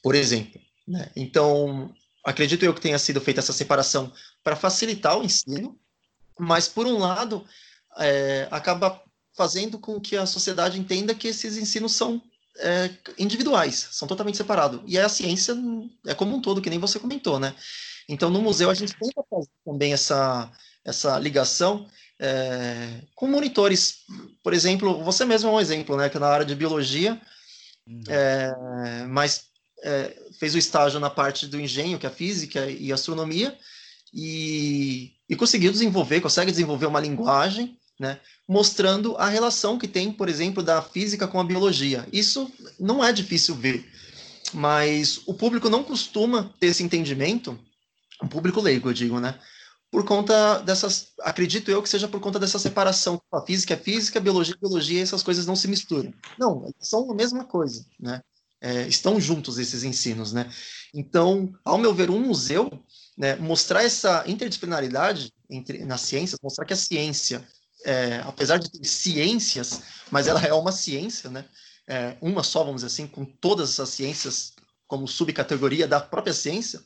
Por exemplo. Né? Então, acredito eu que tenha sido feita essa separação para facilitar o ensino, mas, por um lado, é, acaba fazendo com que a sociedade entenda que esses ensinos são é, individuais, são totalmente separados. E a ciência é como um todo, que nem você comentou, né? Então, no museu, a gente tenta fazer também essa, essa ligação é, com monitores. Por exemplo, você mesmo é um exemplo, né? Que na área de biologia, uhum. é, mas é, fez o estágio na parte do engenho, que é a física e astronomia, e, e conseguiu desenvolver, consegue desenvolver uma linguagem, né? Mostrando a relação que tem, por exemplo, da física com a biologia. Isso não é difícil ver, mas o público não costuma ter esse entendimento um público leigo, eu digo, né? Por conta dessas, acredito eu que seja por conta dessa separação. A física é física, a biologia é biologia, essas coisas não se misturam. Não, são a mesma coisa, né? É, estão juntos esses ensinos, né? Então, ao meu ver, um museu, né, mostrar essa interdisciplinaridade entre nas ciências, mostrar que a ciência, é, apesar de ter ciências, mas ela é uma ciência, né? É, uma só, vamos dizer assim, com todas essas ciências como subcategoria da própria ciência,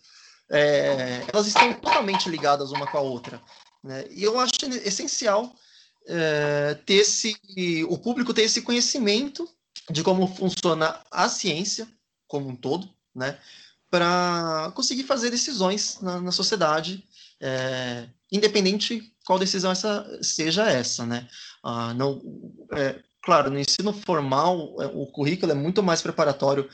é, elas estão totalmente ligadas uma com a outra. Né? E eu acho essencial é, ter esse, o público ter esse conhecimento de como funciona a ciência como um todo, né? para conseguir fazer decisões na, na sociedade, é, independente qual decisão essa seja essa, né? Ah, não, é, claro, no ensino formal, é, o currículo é muito mais preparatório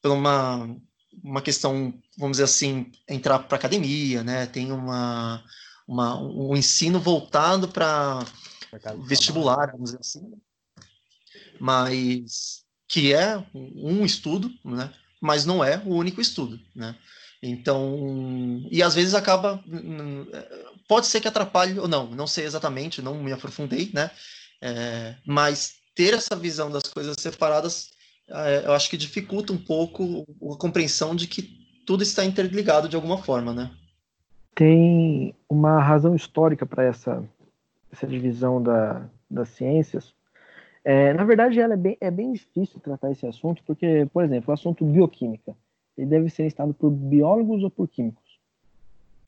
para uma uma questão, vamos dizer assim, entrar para academia, né? Tem uma, uma um ensino voltado para vestibular, vamos dizer assim, mas que é um estudo, né? Mas não é o único estudo, né? Então, e às vezes acaba, pode ser que atrapalhe ou não, não sei exatamente, não me aprofundei, né? É, mas ter essa visão das coisas separadas eu acho que dificulta um pouco a compreensão de que tudo está interligado de alguma forma, né? Tem uma razão histórica para essa, essa divisão da, das ciências. É, na verdade, ela é bem, é bem difícil tratar esse assunto, porque, por exemplo, o assunto bioquímica, ele deve ser estado por biólogos ou por químicos.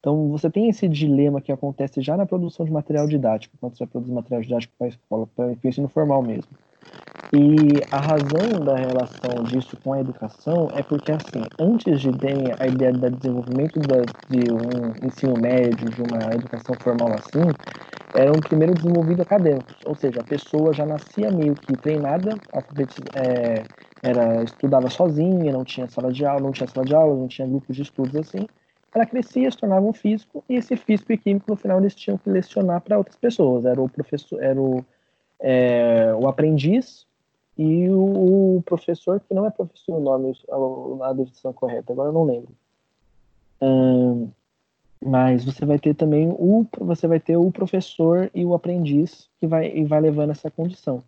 Então, você tem esse dilema que acontece já na produção de material didático, quando você produz material didático para a escola, para o ensino formal mesmo. E a razão da relação disso com a educação é porque, assim, antes de ter a ideia do desenvolvimento de um ensino médio, de uma educação formal assim, eram primeiro desenvolvidos acadêmicos, ou seja, a pessoa já nascia meio que treinada, é, era, estudava sozinha, não tinha sala de aula, não tinha sala de aula, não tinha grupos de estudos assim, ela crescia, se tornava um físico, e esse físico e químico, no final, eles tinham que lecionar para outras pessoas, era o professor, era o, é, o aprendiz e o, professor, que não é professor o nome, a, a definição correta, agora eu não lembro. Hum, mas você vai ter também o você vai ter o professor e o aprendiz que vai e vai levando essa condição.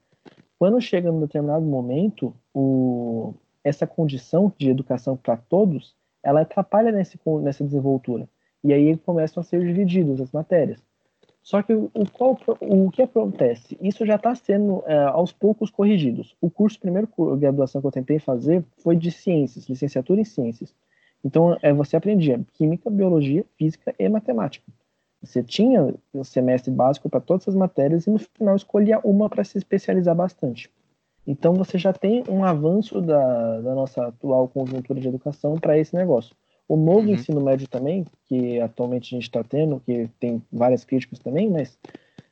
Quando chega num determinado momento, o, essa condição de educação para todos, ela atrapalha nesse, nessa desenvoltura. E aí começam a ser divididas as matérias. Só que o, qual, o que acontece? Isso já está sendo é, aos poucos corrigidos. O curso, primeiro graduação que eu tentei fazer foi de ciências, licenciatura em ciências. Então, é, você aprendia química, biologia, física e matemática. Você tinha o semestre básico para todas as matérias e no final escolhia uma para se especializar bastante. Então, você já tem um avanço da, da nossa atual conjuntura de educação para esse negócio. O novo uhum. ensino médio também, que atualmente a gente está tendo, que tem várias críticas também, mas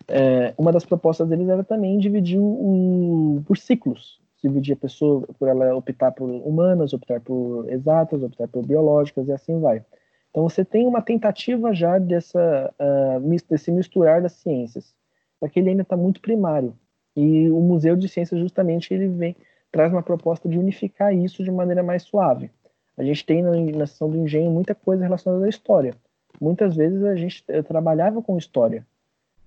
é, uma das propostas deles era também dividir o, por ciclos. Dividir a pessoa por ela optar por humanas, optar por exatas, optar por biológicas e assim vai. Então você tem uma tentativa já dessa, uh, desse misturar das ciências, só que ele ainda está muito primário. E o Museu de Ciências justamente ele vem traz uma proposta de unificar isso de maneira mais suave. A gente tem na, sessão do engenho muita coisa relacionada à história. Muitas vezes a gente trabalhava com história,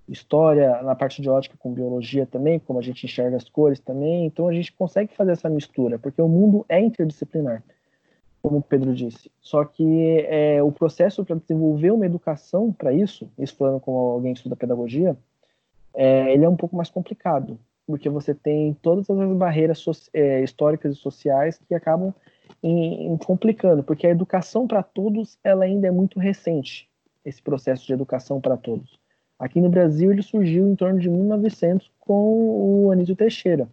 história na parte de ótica com biologia também, como a gente enxerga as cores também. Então a gente consegue fazer essa mistura, porque o mundo é interdisciplinar como o Pedro disse. Só que é, o processo para desenvolver uma educação para isso, isso falando com alguém que estuda pedagogia, é, ele é um pouco mais complicado, porque você tem todas as barreiras so é, históricas e sociais que acabam em, em complicando, porque a educação para todos ela ainda é muito recente, esse processo de educação para todos. Aqui no Brasil ele surgiu em torno de 1900 com o Anísio Teixeira,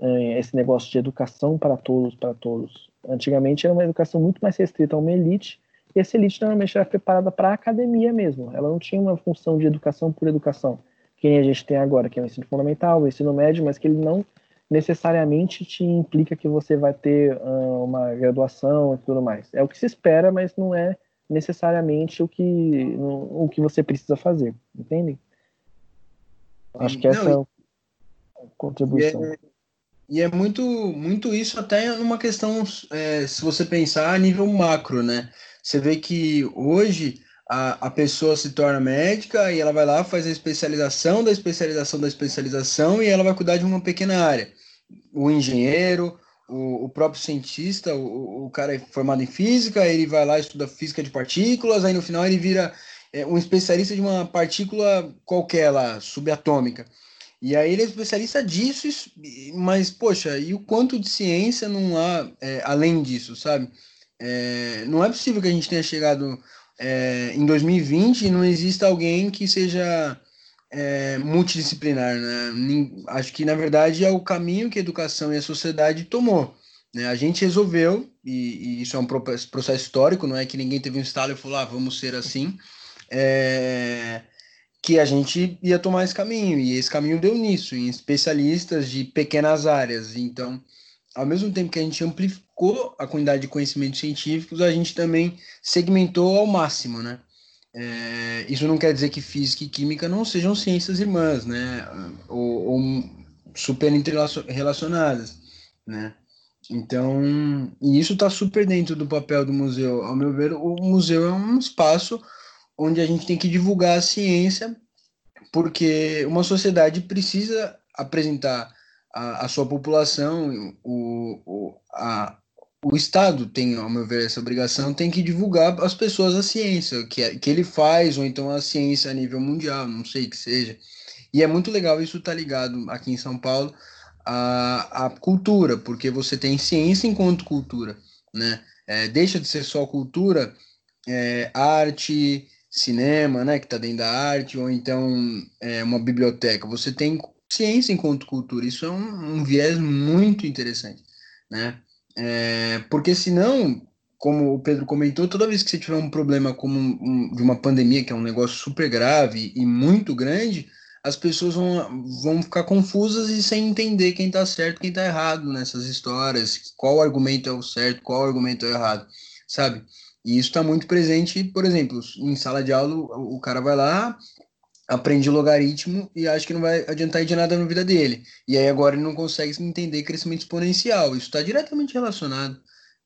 é, esse negócio de educação para todos, para todos. Antigamente era uma educação muito mais restrita a uma elite, e essa elite normalmente era preparada para a academia mesmo. Ela não tinha uma função de educação por educação, que a gente tem agora, que é o ensino fundamental, o ensino médio, mas que ele não necessariamente te implica que você vai ter uh, uma graduação e tudo mais. É o que se espera, mas não é necessariamente o que, no, o que você precisa fazer, entende? Acho que essa não, é a contribuição. É, e é muito, muito isso até numa questão, é, se você pensar a nível macro, né? Você vê que hoje a, a pessoa se torna médica e ela vai lá, faz a especialização da especialização da especialização e ela vai cuidar de uma pequena área. O engenheiro, o, o próprio cientista, o, o cara é formado em física, ele vai lá estuda física de partículas, aí no final ele vira é, um especialista de uma partícula qualquer lá, subatômica. E aí ele é especialista disso, mas, poxa, e o quanto de ciência não há é, além disso, sabe? É, não é possível que a gente tenha chegado é, em 2020 e não exista alguém que seja é, multidisciplinar, né? Acho que, na verdade, é o caminho que a educação e a sociedade tomou. Né? A gente resolveu, e, e isso é um processo histórico, não é que ninguém teve um estalo e falou, ah, vamos ser assim, é, que a gente ia tomar esse caminho, e esse caminho deu nisso, em especialistas de pequenas áreas. Então, ao mesmo tempo que a gente amplificou a quantidade de conhecimentos científicos, a gente também segmentou ao máximo, né? É, isso não quer dizer que física e química não sejam ciências irmãs, né? Ou, ou super interrelacionadas, né? Então, e isso está super dentro do papel do museu. Ao meu ver, o museu é um espaço onde a gente tem que divulgar a ciência, porque uma sociedade precisa apresentar a, a sua população, o, o, a, o Estado tem, ao meu ver, essa obrigação, tem que divulgar as pessoas a ciência, que, é, que ele faz, ou então a ciência a nível mundial, não sei que seja. E é muito legal isso estar tá ligado aqui em São Paulo à, à cultura, porque você tem ciência enquanto cultura, né? É, deixa de ser só cultura, é, arte, cinema, né, que está dentro da arte, ou então é, uma biblioteca. Você tem ciência enquanto cultura. Isso é um, um viés muito interessante, né? É, porque senão, como o Pedro comentou, toda vez que você tiver um problema como um, um, de uma pandemia, que é um negócio super grave e muito grande, as pessoas vão, vão ficar confusas e sem entender quem está certo quem está errado nessas histórias, qual argumento é o certo, qual argumento é o errado, sabe? E isso está muito presente, por exemplo, em sala de aula, o cara vai lá, aprende logaritmo e acha que não vai adiantar de nada na vida dele. E aí agora ele não consegue entender crescimento exponencial. Isso está diretamente relacionado,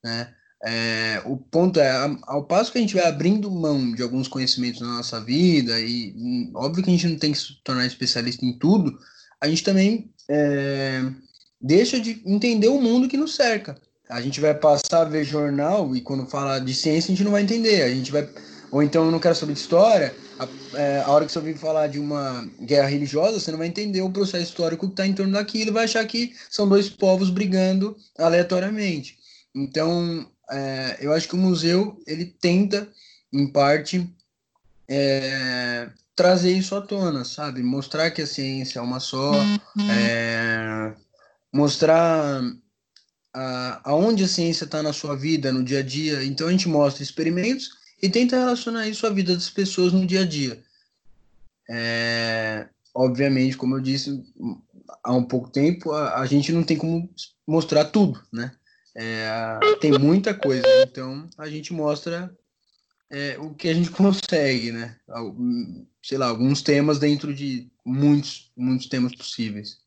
né? É, o ponto é, ao passo que a gente vai abrindo mão de alguns conhecimentos na nossa vida, e hum, óbvio que a gente não tem que se tornar especialista em tudo, a gente também é, deixa de entender o mundo que nos cerca a gente vai passar a ver jornal e quando fala de ciência a gente não vai entender. A gente vai. Ou então eu não quero saber de história. A, é, a hora que você ouvir falar de uma guerra religiosa, você não vai entender o processo histórico que está em torno daquilo vai achar que são dois povos brigando aleatoriamente. Então, é, eu acho que o museu ele tenta, em parte, é, trazer isso à tona, sabe? Mostrar que a ciência é uma só, é, mostrar a, aonde a ciência está na sua vida, no dia a dia. Então a gente mostra experimentos e tenta relacionar isso à vida das pessoas no dia a dia. É, obviamente, como eu disse há um pouco tempo, a, a gente não tem como mostrar tudo, né? É, tem muita coisa, então a gente mostra é, o que a gente consegue, né? Sei lá, alguns temas dentro de muitos, muitos temas possíveis.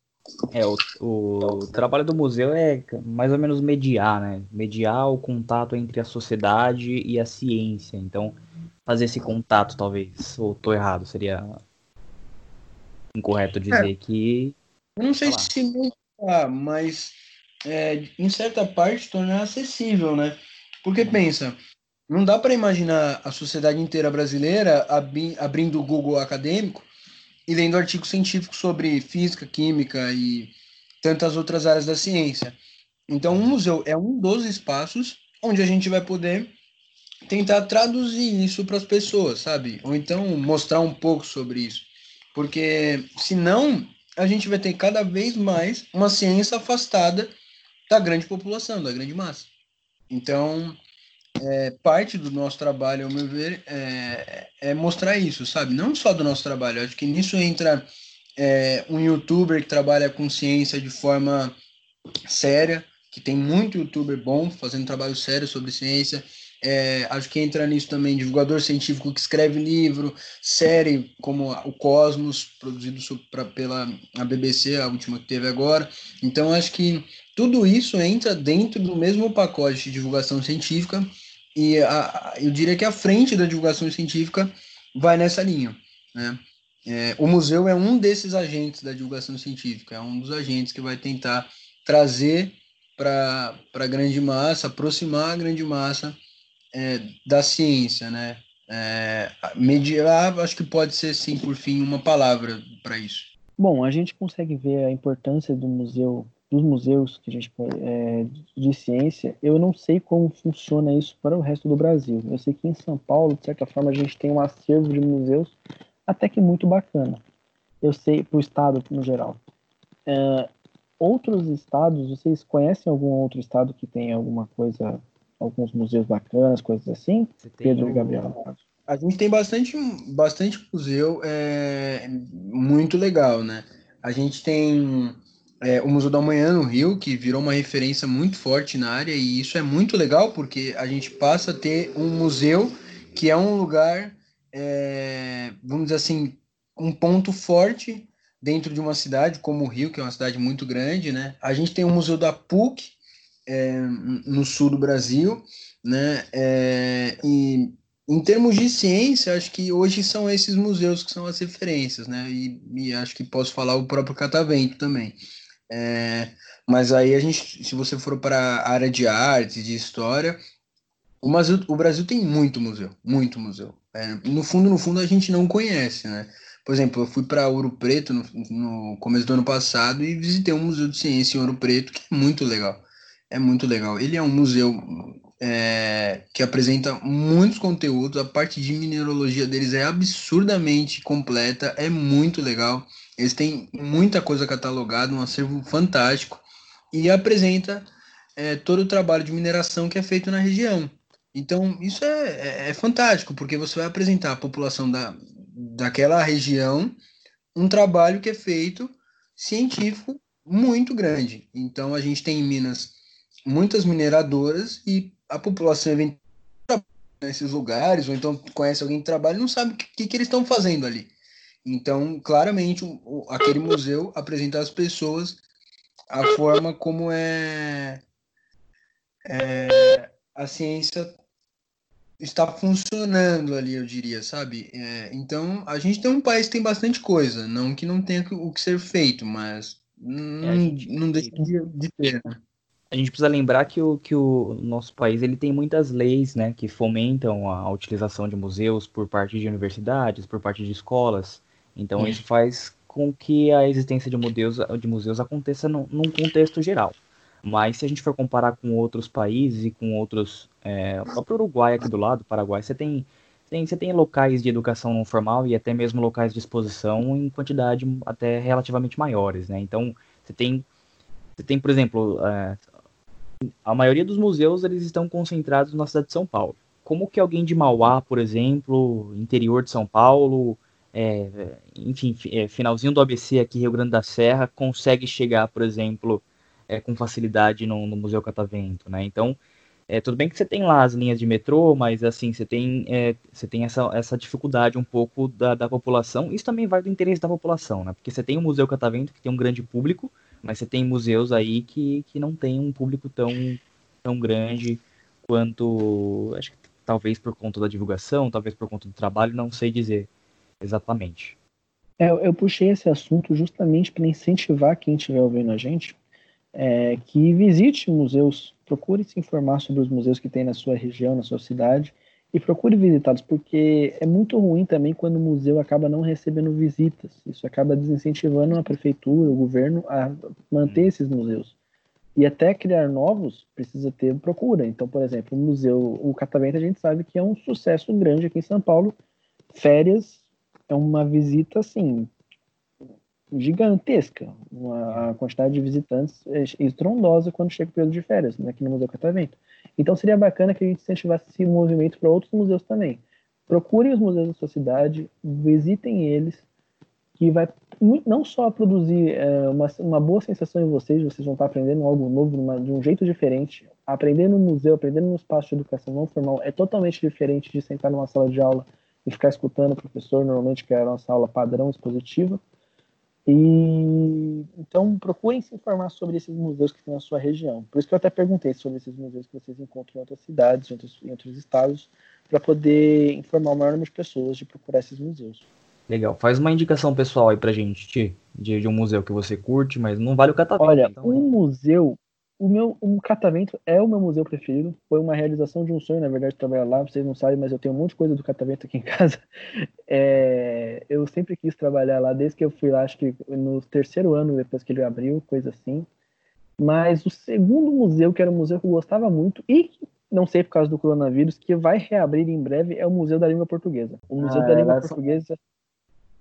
É, o, o trabalho do museu é mais ou menos mediar, né? Mediar o contato entre a sociedade e a ciência. Então, fazer esse contato, talvez, ou tô errado, seria incorreto dizer é, que. Eu não sei se mediar, mas é, em certa parte tornar acessível, né? Porque pensa, não dá para imaginar a sociedade inteira brasileira abrindo o Google acadêmico e lendo artigos científicos sobre física, química e tantas outras áreas da ciência. Então, um museu é um dos espaços onde a gente vai poder tentar traduzir isso para as pessoas, sabe? Ou então mostrar um pouco sobre isso. Porque senão a gente vai ter cada vez mais uma ciência afastada da grande população, da grande massa. Então, é, parte do nosso trabalho, ao meu ver, é, é, mostrar isso, sabe? Não só do nosso trabalho, acho que nisso entra é, um youtuber que trabalha com ciência de forma séria, que tem muito youtuber bom fazendo trabalho sério sobre ciência. É, acho que entra nisso também divulgador científico que escreve livro, série como o Cosmos, produzido pra, pela a BBC, a última que teve agora. Então, acho que tudo isso entra dentro do mesmo pacote de divulgação científica e a, eu diria que a frente da divulgação científica vai nessa linha. Né? É, o museu é um desses agentes da divulgação científica, é um dos agentes que vai tentar trazer para a grande massa, aproximar a grande massa é, da ciência, né? É, mediar, acho que pode ser, sim, por fim, uma palavra para isso. Bom, a gente consegue ver a importância do museu dos museus que a gente é, de ciência, eu não sei como funciona isso para o resto do Brasil. Eu sei que em São Paulo, de certa forma, a gente tem um acervo de museus até que muito bacana. Eu sei para o estado no geral. É, outros estados, vocês conhecem algum outro estado que tem alguma coisa, alguns museus bacanas, coisas assim? Pedro e Gabriel. A gente tem bastante, bastante museu é, muito legal, né? A gente tem é, o Museu da Manhã no Rio, que virou uma referência muito forte na área, e isso é muito legal porque a gente passa a ter um museu que é um lugar, é, vamos dizer assim, um ponto forte dentro de uma cidade como o Rio, que é uma cidade muito grande, né? A gente tem o Museu da PUC é, no sul do Brasil, né? É, e em termos de ciência, acho que hoje são esses museus que são as referências, né? E, e acho que posso falar o próprio Catavento também. É, mas aí a gente, se você for para a área de arte, de história, o Brasil, o Brasil tem muito museu, muito museu. É, no fundo, no fundo, a gente não conhece, né? Por exemplo, eu fui para Ouro Preto no, no, começo do ano passado e visitei um museu de ciência em Ouro Preto que é muito legal. É muito legal. Ele é um museu é, que apresenta muitos conteúdos. A parte de mineralogia deles é absurdamente completa, é muito legal. Eles têm muita coisa catalogada, um acervo fantástico e apresenta é, todo o trabalho de mineração que é feito na região. Então, isso é, é, é, fantástico, porque você vai apresentar à população da, daquela região um trabalho que é feito científico muito grande. Então, a gente tem em Minas muitas mineradoras e a população eventualmente nesses lugares, ou então conhece alguém que trabalha e não sabe o que, que eles estão fazendo ali. Então, claramente, o, aquele museu apresenta às pessoas a forma como é, é a ciência está funcionando ali, eu diria, sabe? É, então, a gente tem um país que tem bastante coisa, não que não tenha o que ser feito, mas não, é, não deixa de, de ter, né? A gente precisa lembrar que o, que o nosso país ele tem muitas leis né, que fomentam a utilização de museus por parte de universidades, por parte de escolas. Então isso faz com que a existência de museus, de museus aconteça num, num contexto geral. Mas se a gente for comparar com outros países e com outros, é, o próprio Uruguai aqui do lado, Paraguai, você tem, tem, você tem locais de educação não formal e até mesmo locais de exposição em quantidade até relativamente maiores, né? Então você tem, você tem, por exemplo, é, a maioria dos museus eles estão concentrados na cidade de São Paulo. Como que alguém de Mauá, por exemplo, interior de São Paulo, é, enfim, é, finalzinho do ABC aqui, Rio Grande da Serra, consegue chegar, por exemplo, é, com facilidade no, no, Museu Catavento, né? Então, É, tudo bem que você tem lá as linhas de metrô, mas assim, você tem, é, você tem essa, essa dificuldade um pouco da, da população. Isso também vai do interesse da população, né? Porque você tem o Museu Catavento, que tem um grande público, mas você tem museus aí que, que não tem um público tão, tão grande quanto. Acho que talvez por conta da divulgação, talvez por conta do trabalho, não sei dizer exatamente. É, eu puxei esse assunto justamente para incentivar quem estiver ouvindo a gente é, que visite museus, procure se informar sobre os museus que tem na sua região, na sua cidade, e procure visitá-los, porque é muito ruim também quando o museu acaba não recebendo visitas. Isso acaba desincentivando a prefeitura, o governo a manter uhum. esses museus. E até criar novos precisa ter procura. Então, por exemplo, o museu, o Catavento, a gente sabe que é um sucesso grande aqui em São Paulo. Férias é uma visita assim gigantesca. Uma, quantidade de visitantes é estrondosa quando chega o período de férias né, aqui no Museu Catavento. Então seria bacana que a gente incentivasse esse movimento para outros museus também. Procurem os museus da sua cidade, visitem eles, que vai não só produzir é, uma, uma boa sensação em vocês, vocês vão estar aprendendo algo novo numa, de um jeito diferente. Aprender no museu, aprender no espaço de educação não formal é totalmente diferente de sentar numa sala de aula e ficar escutando o professor, normalmente que é a nossa aula padrão expositiva. E então procurem se informar sobre esses museus que tem na sua região. Por isso que eu até perguntei sobre esses museus que vocês encontram em outras cidades, em outros, em outros estados, para poder informar o maior número de pessoas de procurar esses museus. Legal. Faz uma indicação pessoal aí pra gente, Ti, de, de um museu que você curte, mas não vale o catavento. Olha, então, um museu o meu um catavento é o meu museu preferido. Foi uma realização de um sonho, na verdade, trabalhar lá. Vocês não sabem, mas eu tenho um monte de coisa do catavento aqui em casa. É, eu sempre quis trabalhar lá, desde que eu fui lá, acho que no terceiro ano depois que ele abriu, coisa assim. Mas o segundo museu, que era um museu que eu gostava muito, e não sei por causa do coronavírus, que vai reabrir em breve, é o Museu da Língua Portuguesa. O Museu ah, da Língua Portuguesa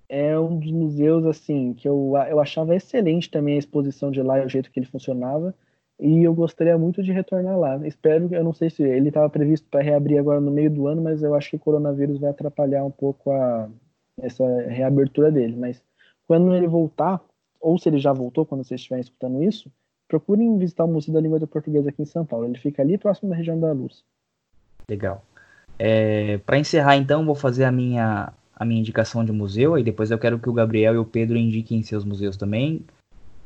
é um dos museus assim que eu, eu achava excelente também a exposição de lá e o jeito que ele funcionava e eu gostaria muito de retornar lá. Espero, eu não sei se ele estava previsto para reabrir agora no meio do ano, mas eu acho que o coronavírus vai atrapalhar um pouco a, essa reabertura dele. Mas quando ele voltar, ou se ele já voltou, quando vocês estiverem escutando isso, procurem visitar o Museu da Língua do Português aqui em São Paulo. Ele fica ali próximo da região da Luz. Legal. É, para encerrar, então, vou fazer a minha, a minha indicação de museu, e depois eu quero que o Gabriel e o Pedro indiquem seus museus também.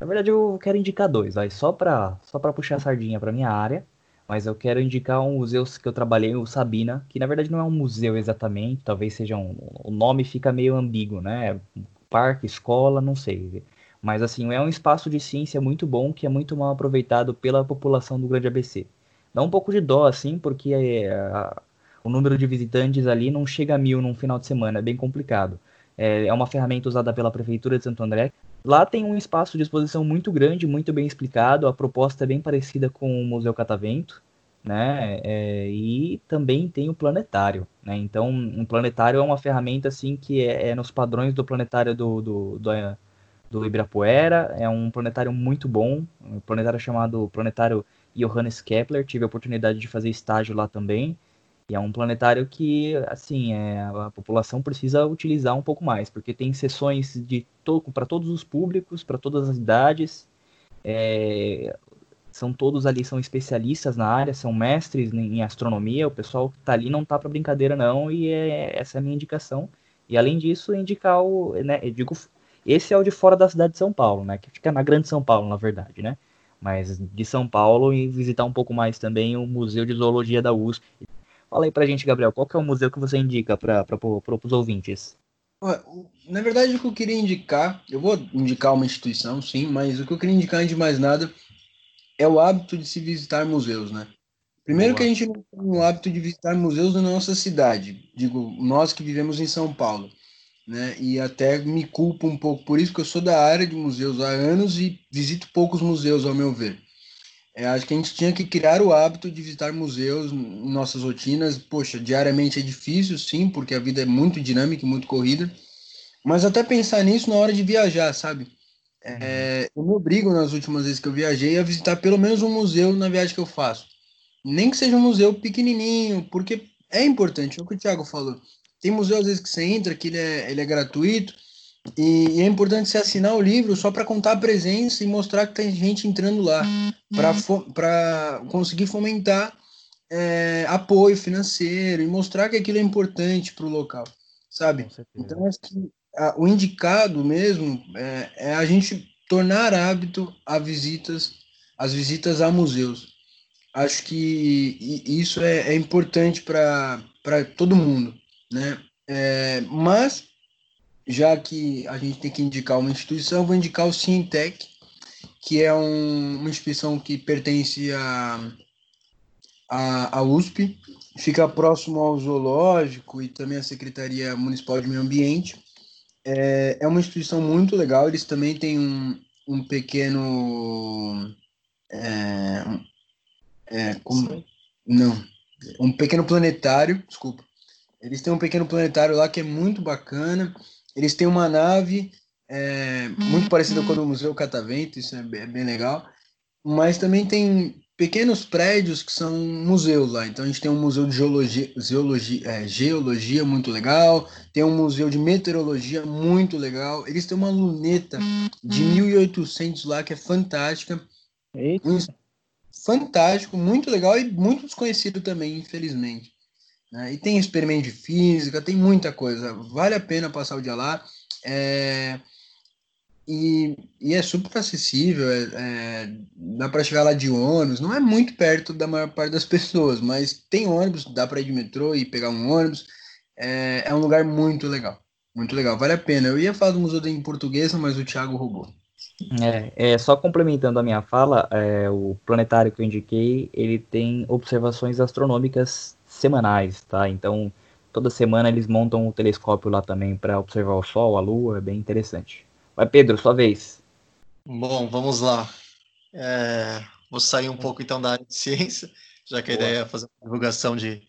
Na verdade, eu quero indicar dois, vai, só para só puxar a sardinha para minha área. Mas eu quero indicar um museu que eu trabalhei, o Sabina, que na verdade não é um museu exatamente, talvez seja um. O nome fica meio ambíguo, né? Parque, escola, não sei. Mas assim, é um espaço de ciência muito bom que é muito mal aproveitado pela população do Grande ABC. Dá um pouco de dó, assim, porque é, a, o número de visitantes ali não chega a mil num final de semana, é bem complicado. É, é uma ferramenta usada pela Prefeitura de Santo André, Lá tem um espaço de exposição muito grande, muito bem explicado. A proposta é bem parecida com o Museu Catavento, né? É, e também tem o planetário, né? Então, um planetário é uma ferramenta assim que é, é nos padrões do planetário do, do, do, do, Ibirapuera. É um planetário muito bom, um planetário chamado Planetário Johannes Kepler. Tive a oportunidade de fazer estágio lá também. E é um planetário que, assim, é, a população precisa utilizar um pouco mais, porque tem sessões de to para todos os públicos, para todas as idades. É, são todos ali são especialistas na área, são mestres em astronomia. O pessoal que está ali não tá para brincadeira não, e é, essa é a minha indicação. E além disso, indicar o, né, eu digo, esse é o de fora da cidade de São Paulo, né, que fica na Grande São Paulo, na verdade, né? Mas de São Paulo e visitar um pouco mais também o Museu de Zoologia da USP. Fala aí pra gente, Gabriel, qual que é o museu que você indica para os ouvintes? Na verdade, o que eu queria indicar, eu vou indicar uma instituição, sim, mas o que eu queria indicar, antes de mais nada, é o hábito de se visitar museus, né? Primeiro Boa. que a gente não tem o hábito de visitar museus na nossa cidade, digo, nós que vivemos em São Paulo, né? E até me culpo um pouco por isso, que eu sou da área de museus há anos e visito poucos museus, ao meu ver. É, acho que a gente tinha que criar o hábito de visitar museus em nossas rotinas. Poxa, diariamente é difícil, sim, porque a vida é muito dinâmica e muito corrida. Mas até pensar nisso na hora de viajar, sabe? É, eu me obrigo nas últimas vezes que eu viajei a visitar pelo menos um museu na viagem que eu faço. Nem que seja um museu pequenininho, porque é importante, é o que o Thiago falou. Tem museu às vezes que você entra, que ele é, ele é gratuito, e, e é importante você assinar o livro só para contar a presença e mostrar que tem gente entrando lá, para conseguir fomentar é, apoio financeiro e mostrar que aquilo é importante para o local, sabe? Então, acho que a, o indicado mesmo é, é, a gente tornar hábito a visitas, as visitas a museus. Acho que isso é, é importante para todo mundo, né? É, mas, já que a gente tem que indicar uma instituição, vou indicar o Cientec, que é um, uma instituição que pertence a a, a USP, fica próximo ao zoológico e também à Secretaria Municipal de Meio Ambiente. É, é uma instituição muito legal, eles também têm um, um pequeno. É, é, como, não, um pequeno planetário, desculpa. Eles têm um pequeno planetário lá que é muito bacana. Eles têm uma nave é, muito parecida com a do Museu Catavento, isso é bem, é bem legal. Mas também tem pequenos prédios que são museus lá. Então a gente tem um museu de geologia, geologia, é, geologia muito legal, tem um museu de meteorologia muito legal. Eles têm uma luneta de 1800 lá que é fantástica. Um, fantástico, muito legal e muito desconhecido também, infelizmente. Né? E tem experimento de física, tem muita coisa. Vale a pena passar o dia lá. É, e, e é super acessível, é, é, dá para chegar lá de ônibus, não é muito perto da maior parte das pessoas, mas tem ônibus, dá para ir de metrô e pegar um ônibus, é, é um lugar muito legal, muito legal, vale a pena. Eu ia falar do Museu em Portuguesa, mas o Thiago roubou. É, é, só complementando a minha fala, é, o planetário que eu indiquei, ele tem observações astronômicas semanais, tá? Então, toda semana eles montam um telescópio lá também para observar o Sol, a Lua, é bem interessante. Vai, Pedro, sua vez. Bom, vamos lá. É, vou sair um pouco então da área de ciência, já que a Boa. ideia é fazer uma divulgação de,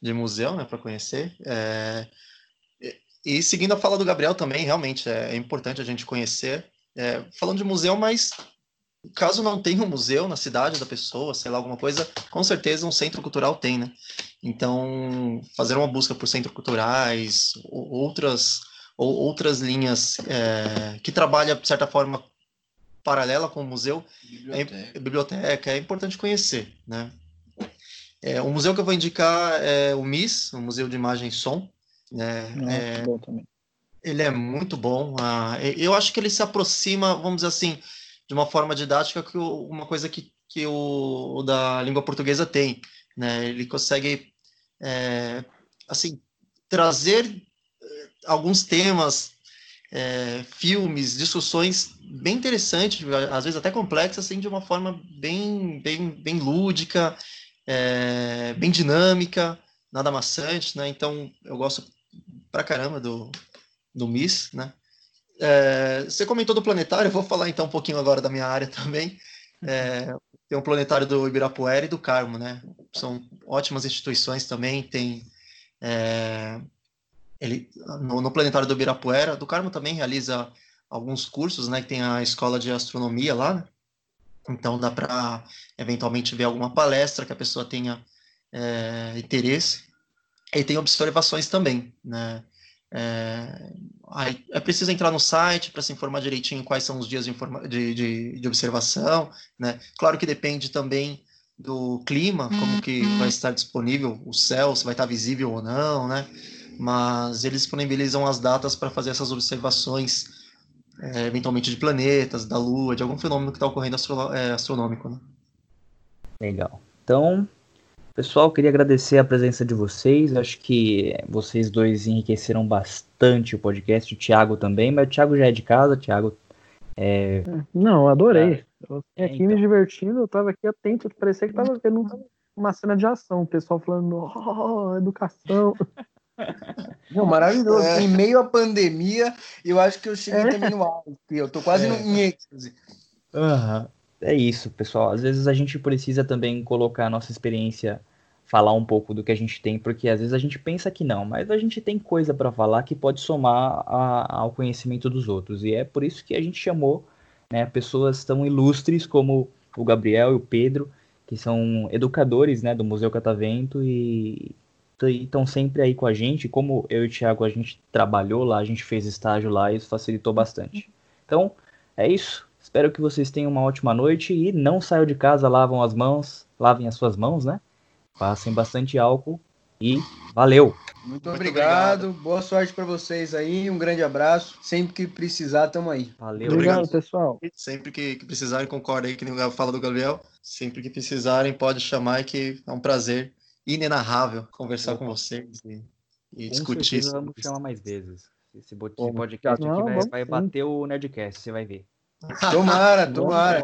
de museu, né, para conhecer. É, e, seguindo a fala do Gabriel também, realmente é, é importante a gente conhecer. É, falando de museu, mas caso não tenha um museu na cidade da pessoa, sei lá, alguma coisa, com certeza um centro cultural tem, né? Então, fazer uma busca por centros culturais, outras ou outras linhas é, que trabalha, de certa forma, paralela com o museu, biblioteca, é, biblioteca, é importante conhecer, né? É, o museu que eu vou indicar é o MIS, o Museu de Imagem e Som. Né? É, ele é muito bom. Ah, eu acho que ele se aproxima, vamos dizer assim, de uma forma didática que o, uma coisa que, que o, o, da língua portuguesa tem. Né? Ele consegue, é, assim, trazer alguns temas, é, filmes, discussões bem interessantes, às vezes até complexas, assim, de uma forma bem, bem, bem lúdica, é, bem dinâmica, nada maçante, né? Então, eu gosto pra caramba do, do Miss, né? É, você comentou do planetário, eu vou falar então um pouquinho agora da minha área também. É, tem um planetário do Ibirapuera e do Carmo, né? São ótimas instituições também, tem é, ele no, no planetário do Ibirapuera, do Carmo também realiza alguns cursos, né? Que tem a escola de astronomia lá, né? Então dá para eventualmente ver alguma palestra que a pessoa tenha é, interesse. E tem observações também, né? É, é preciso entrar no site para se informar direitinho quais são os dias de, de, de, de, observação, né? Claro que depende também do clima, como que vai estar disponível o céu, se vai estar visível ou não, né? mas eles disponibilizam as datas para fazer essas observações, é, eventualmente de planetas, da Lua, de algum fenômeno que está ocorrendo astro é, astronômico. Né? Legal. Então, pessoal, queria agradecer a presença de vocês. Acho que vocês dois enriqueceram bastante o podcast, o Thiago também, mas o Thiago já é de casa, Thiago. É... Não, adorei. Eu é, aqui então. me divertindo, eu estava aqui atento, parecia que estava vendo uma cena de ação, o pessoal falando, oh, educação. Não, maravilhoso. É. Em meio à pandemia, eu acho que eu cheguei é. também no auge. Eu tô quase é. no, em êxtase. Uhum. É isso, pessoal. Às vezes a gente precisa também colocar a nossa experiência, falar um pouco do que a gente tem, porque às vezes a gente pensa que não, mas a gente tem coisa para falar que pode somar a, ao conhecimento dos outros. E é por isso que a gente chamou né, pessoas tão ilustres como o Gabriel e o Pedro, que são educadores né, do Museu Catavento e estão sempre aí com a gente. Como eu e o Thiago a gente trabalhou lá, a gente fez estágio lá e isso facilitou bastante. Então, é isso. Espero que vocês tenham uma ótima noite e não saiam de casa, lavam as mãos, lavem as suas mãos, né? Passem bastante álcool e valeu! Muito, Muito obrigado. obrigado. boa sorte para vocês aí, um grande abraço. Sempre que precisar, tamo aí. Valeu, obrigado, obrigado. pessoal. Sempre que, que precisarem, concorda aí que nem fala do Gabriel. Sempre que precisarem, pode chamar que é um prazer inenarrável conversar Opa. com vocês e, e discutir isso. Vamos chamar mais vezes. Esse podcast não, aqui vai, vai bater o Nerdcast, você vai ver. Tomara, tomara.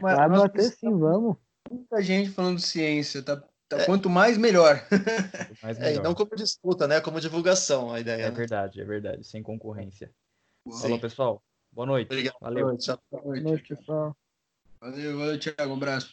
Vai bater sim, vamos. Muita gente falando ciência, tá Tá, é. Quanto mais, melhor. mais melhor. É, não como disputa, né? Como divulgação, a ideia. É né? verdade, é verdade. Sem concorrência. Sim. Falou, pessoal. Boa noite. Obrigado. Valeu. Boa noite, Boa noite pessoal. Valeu, valeu, Thiago. Um abraço.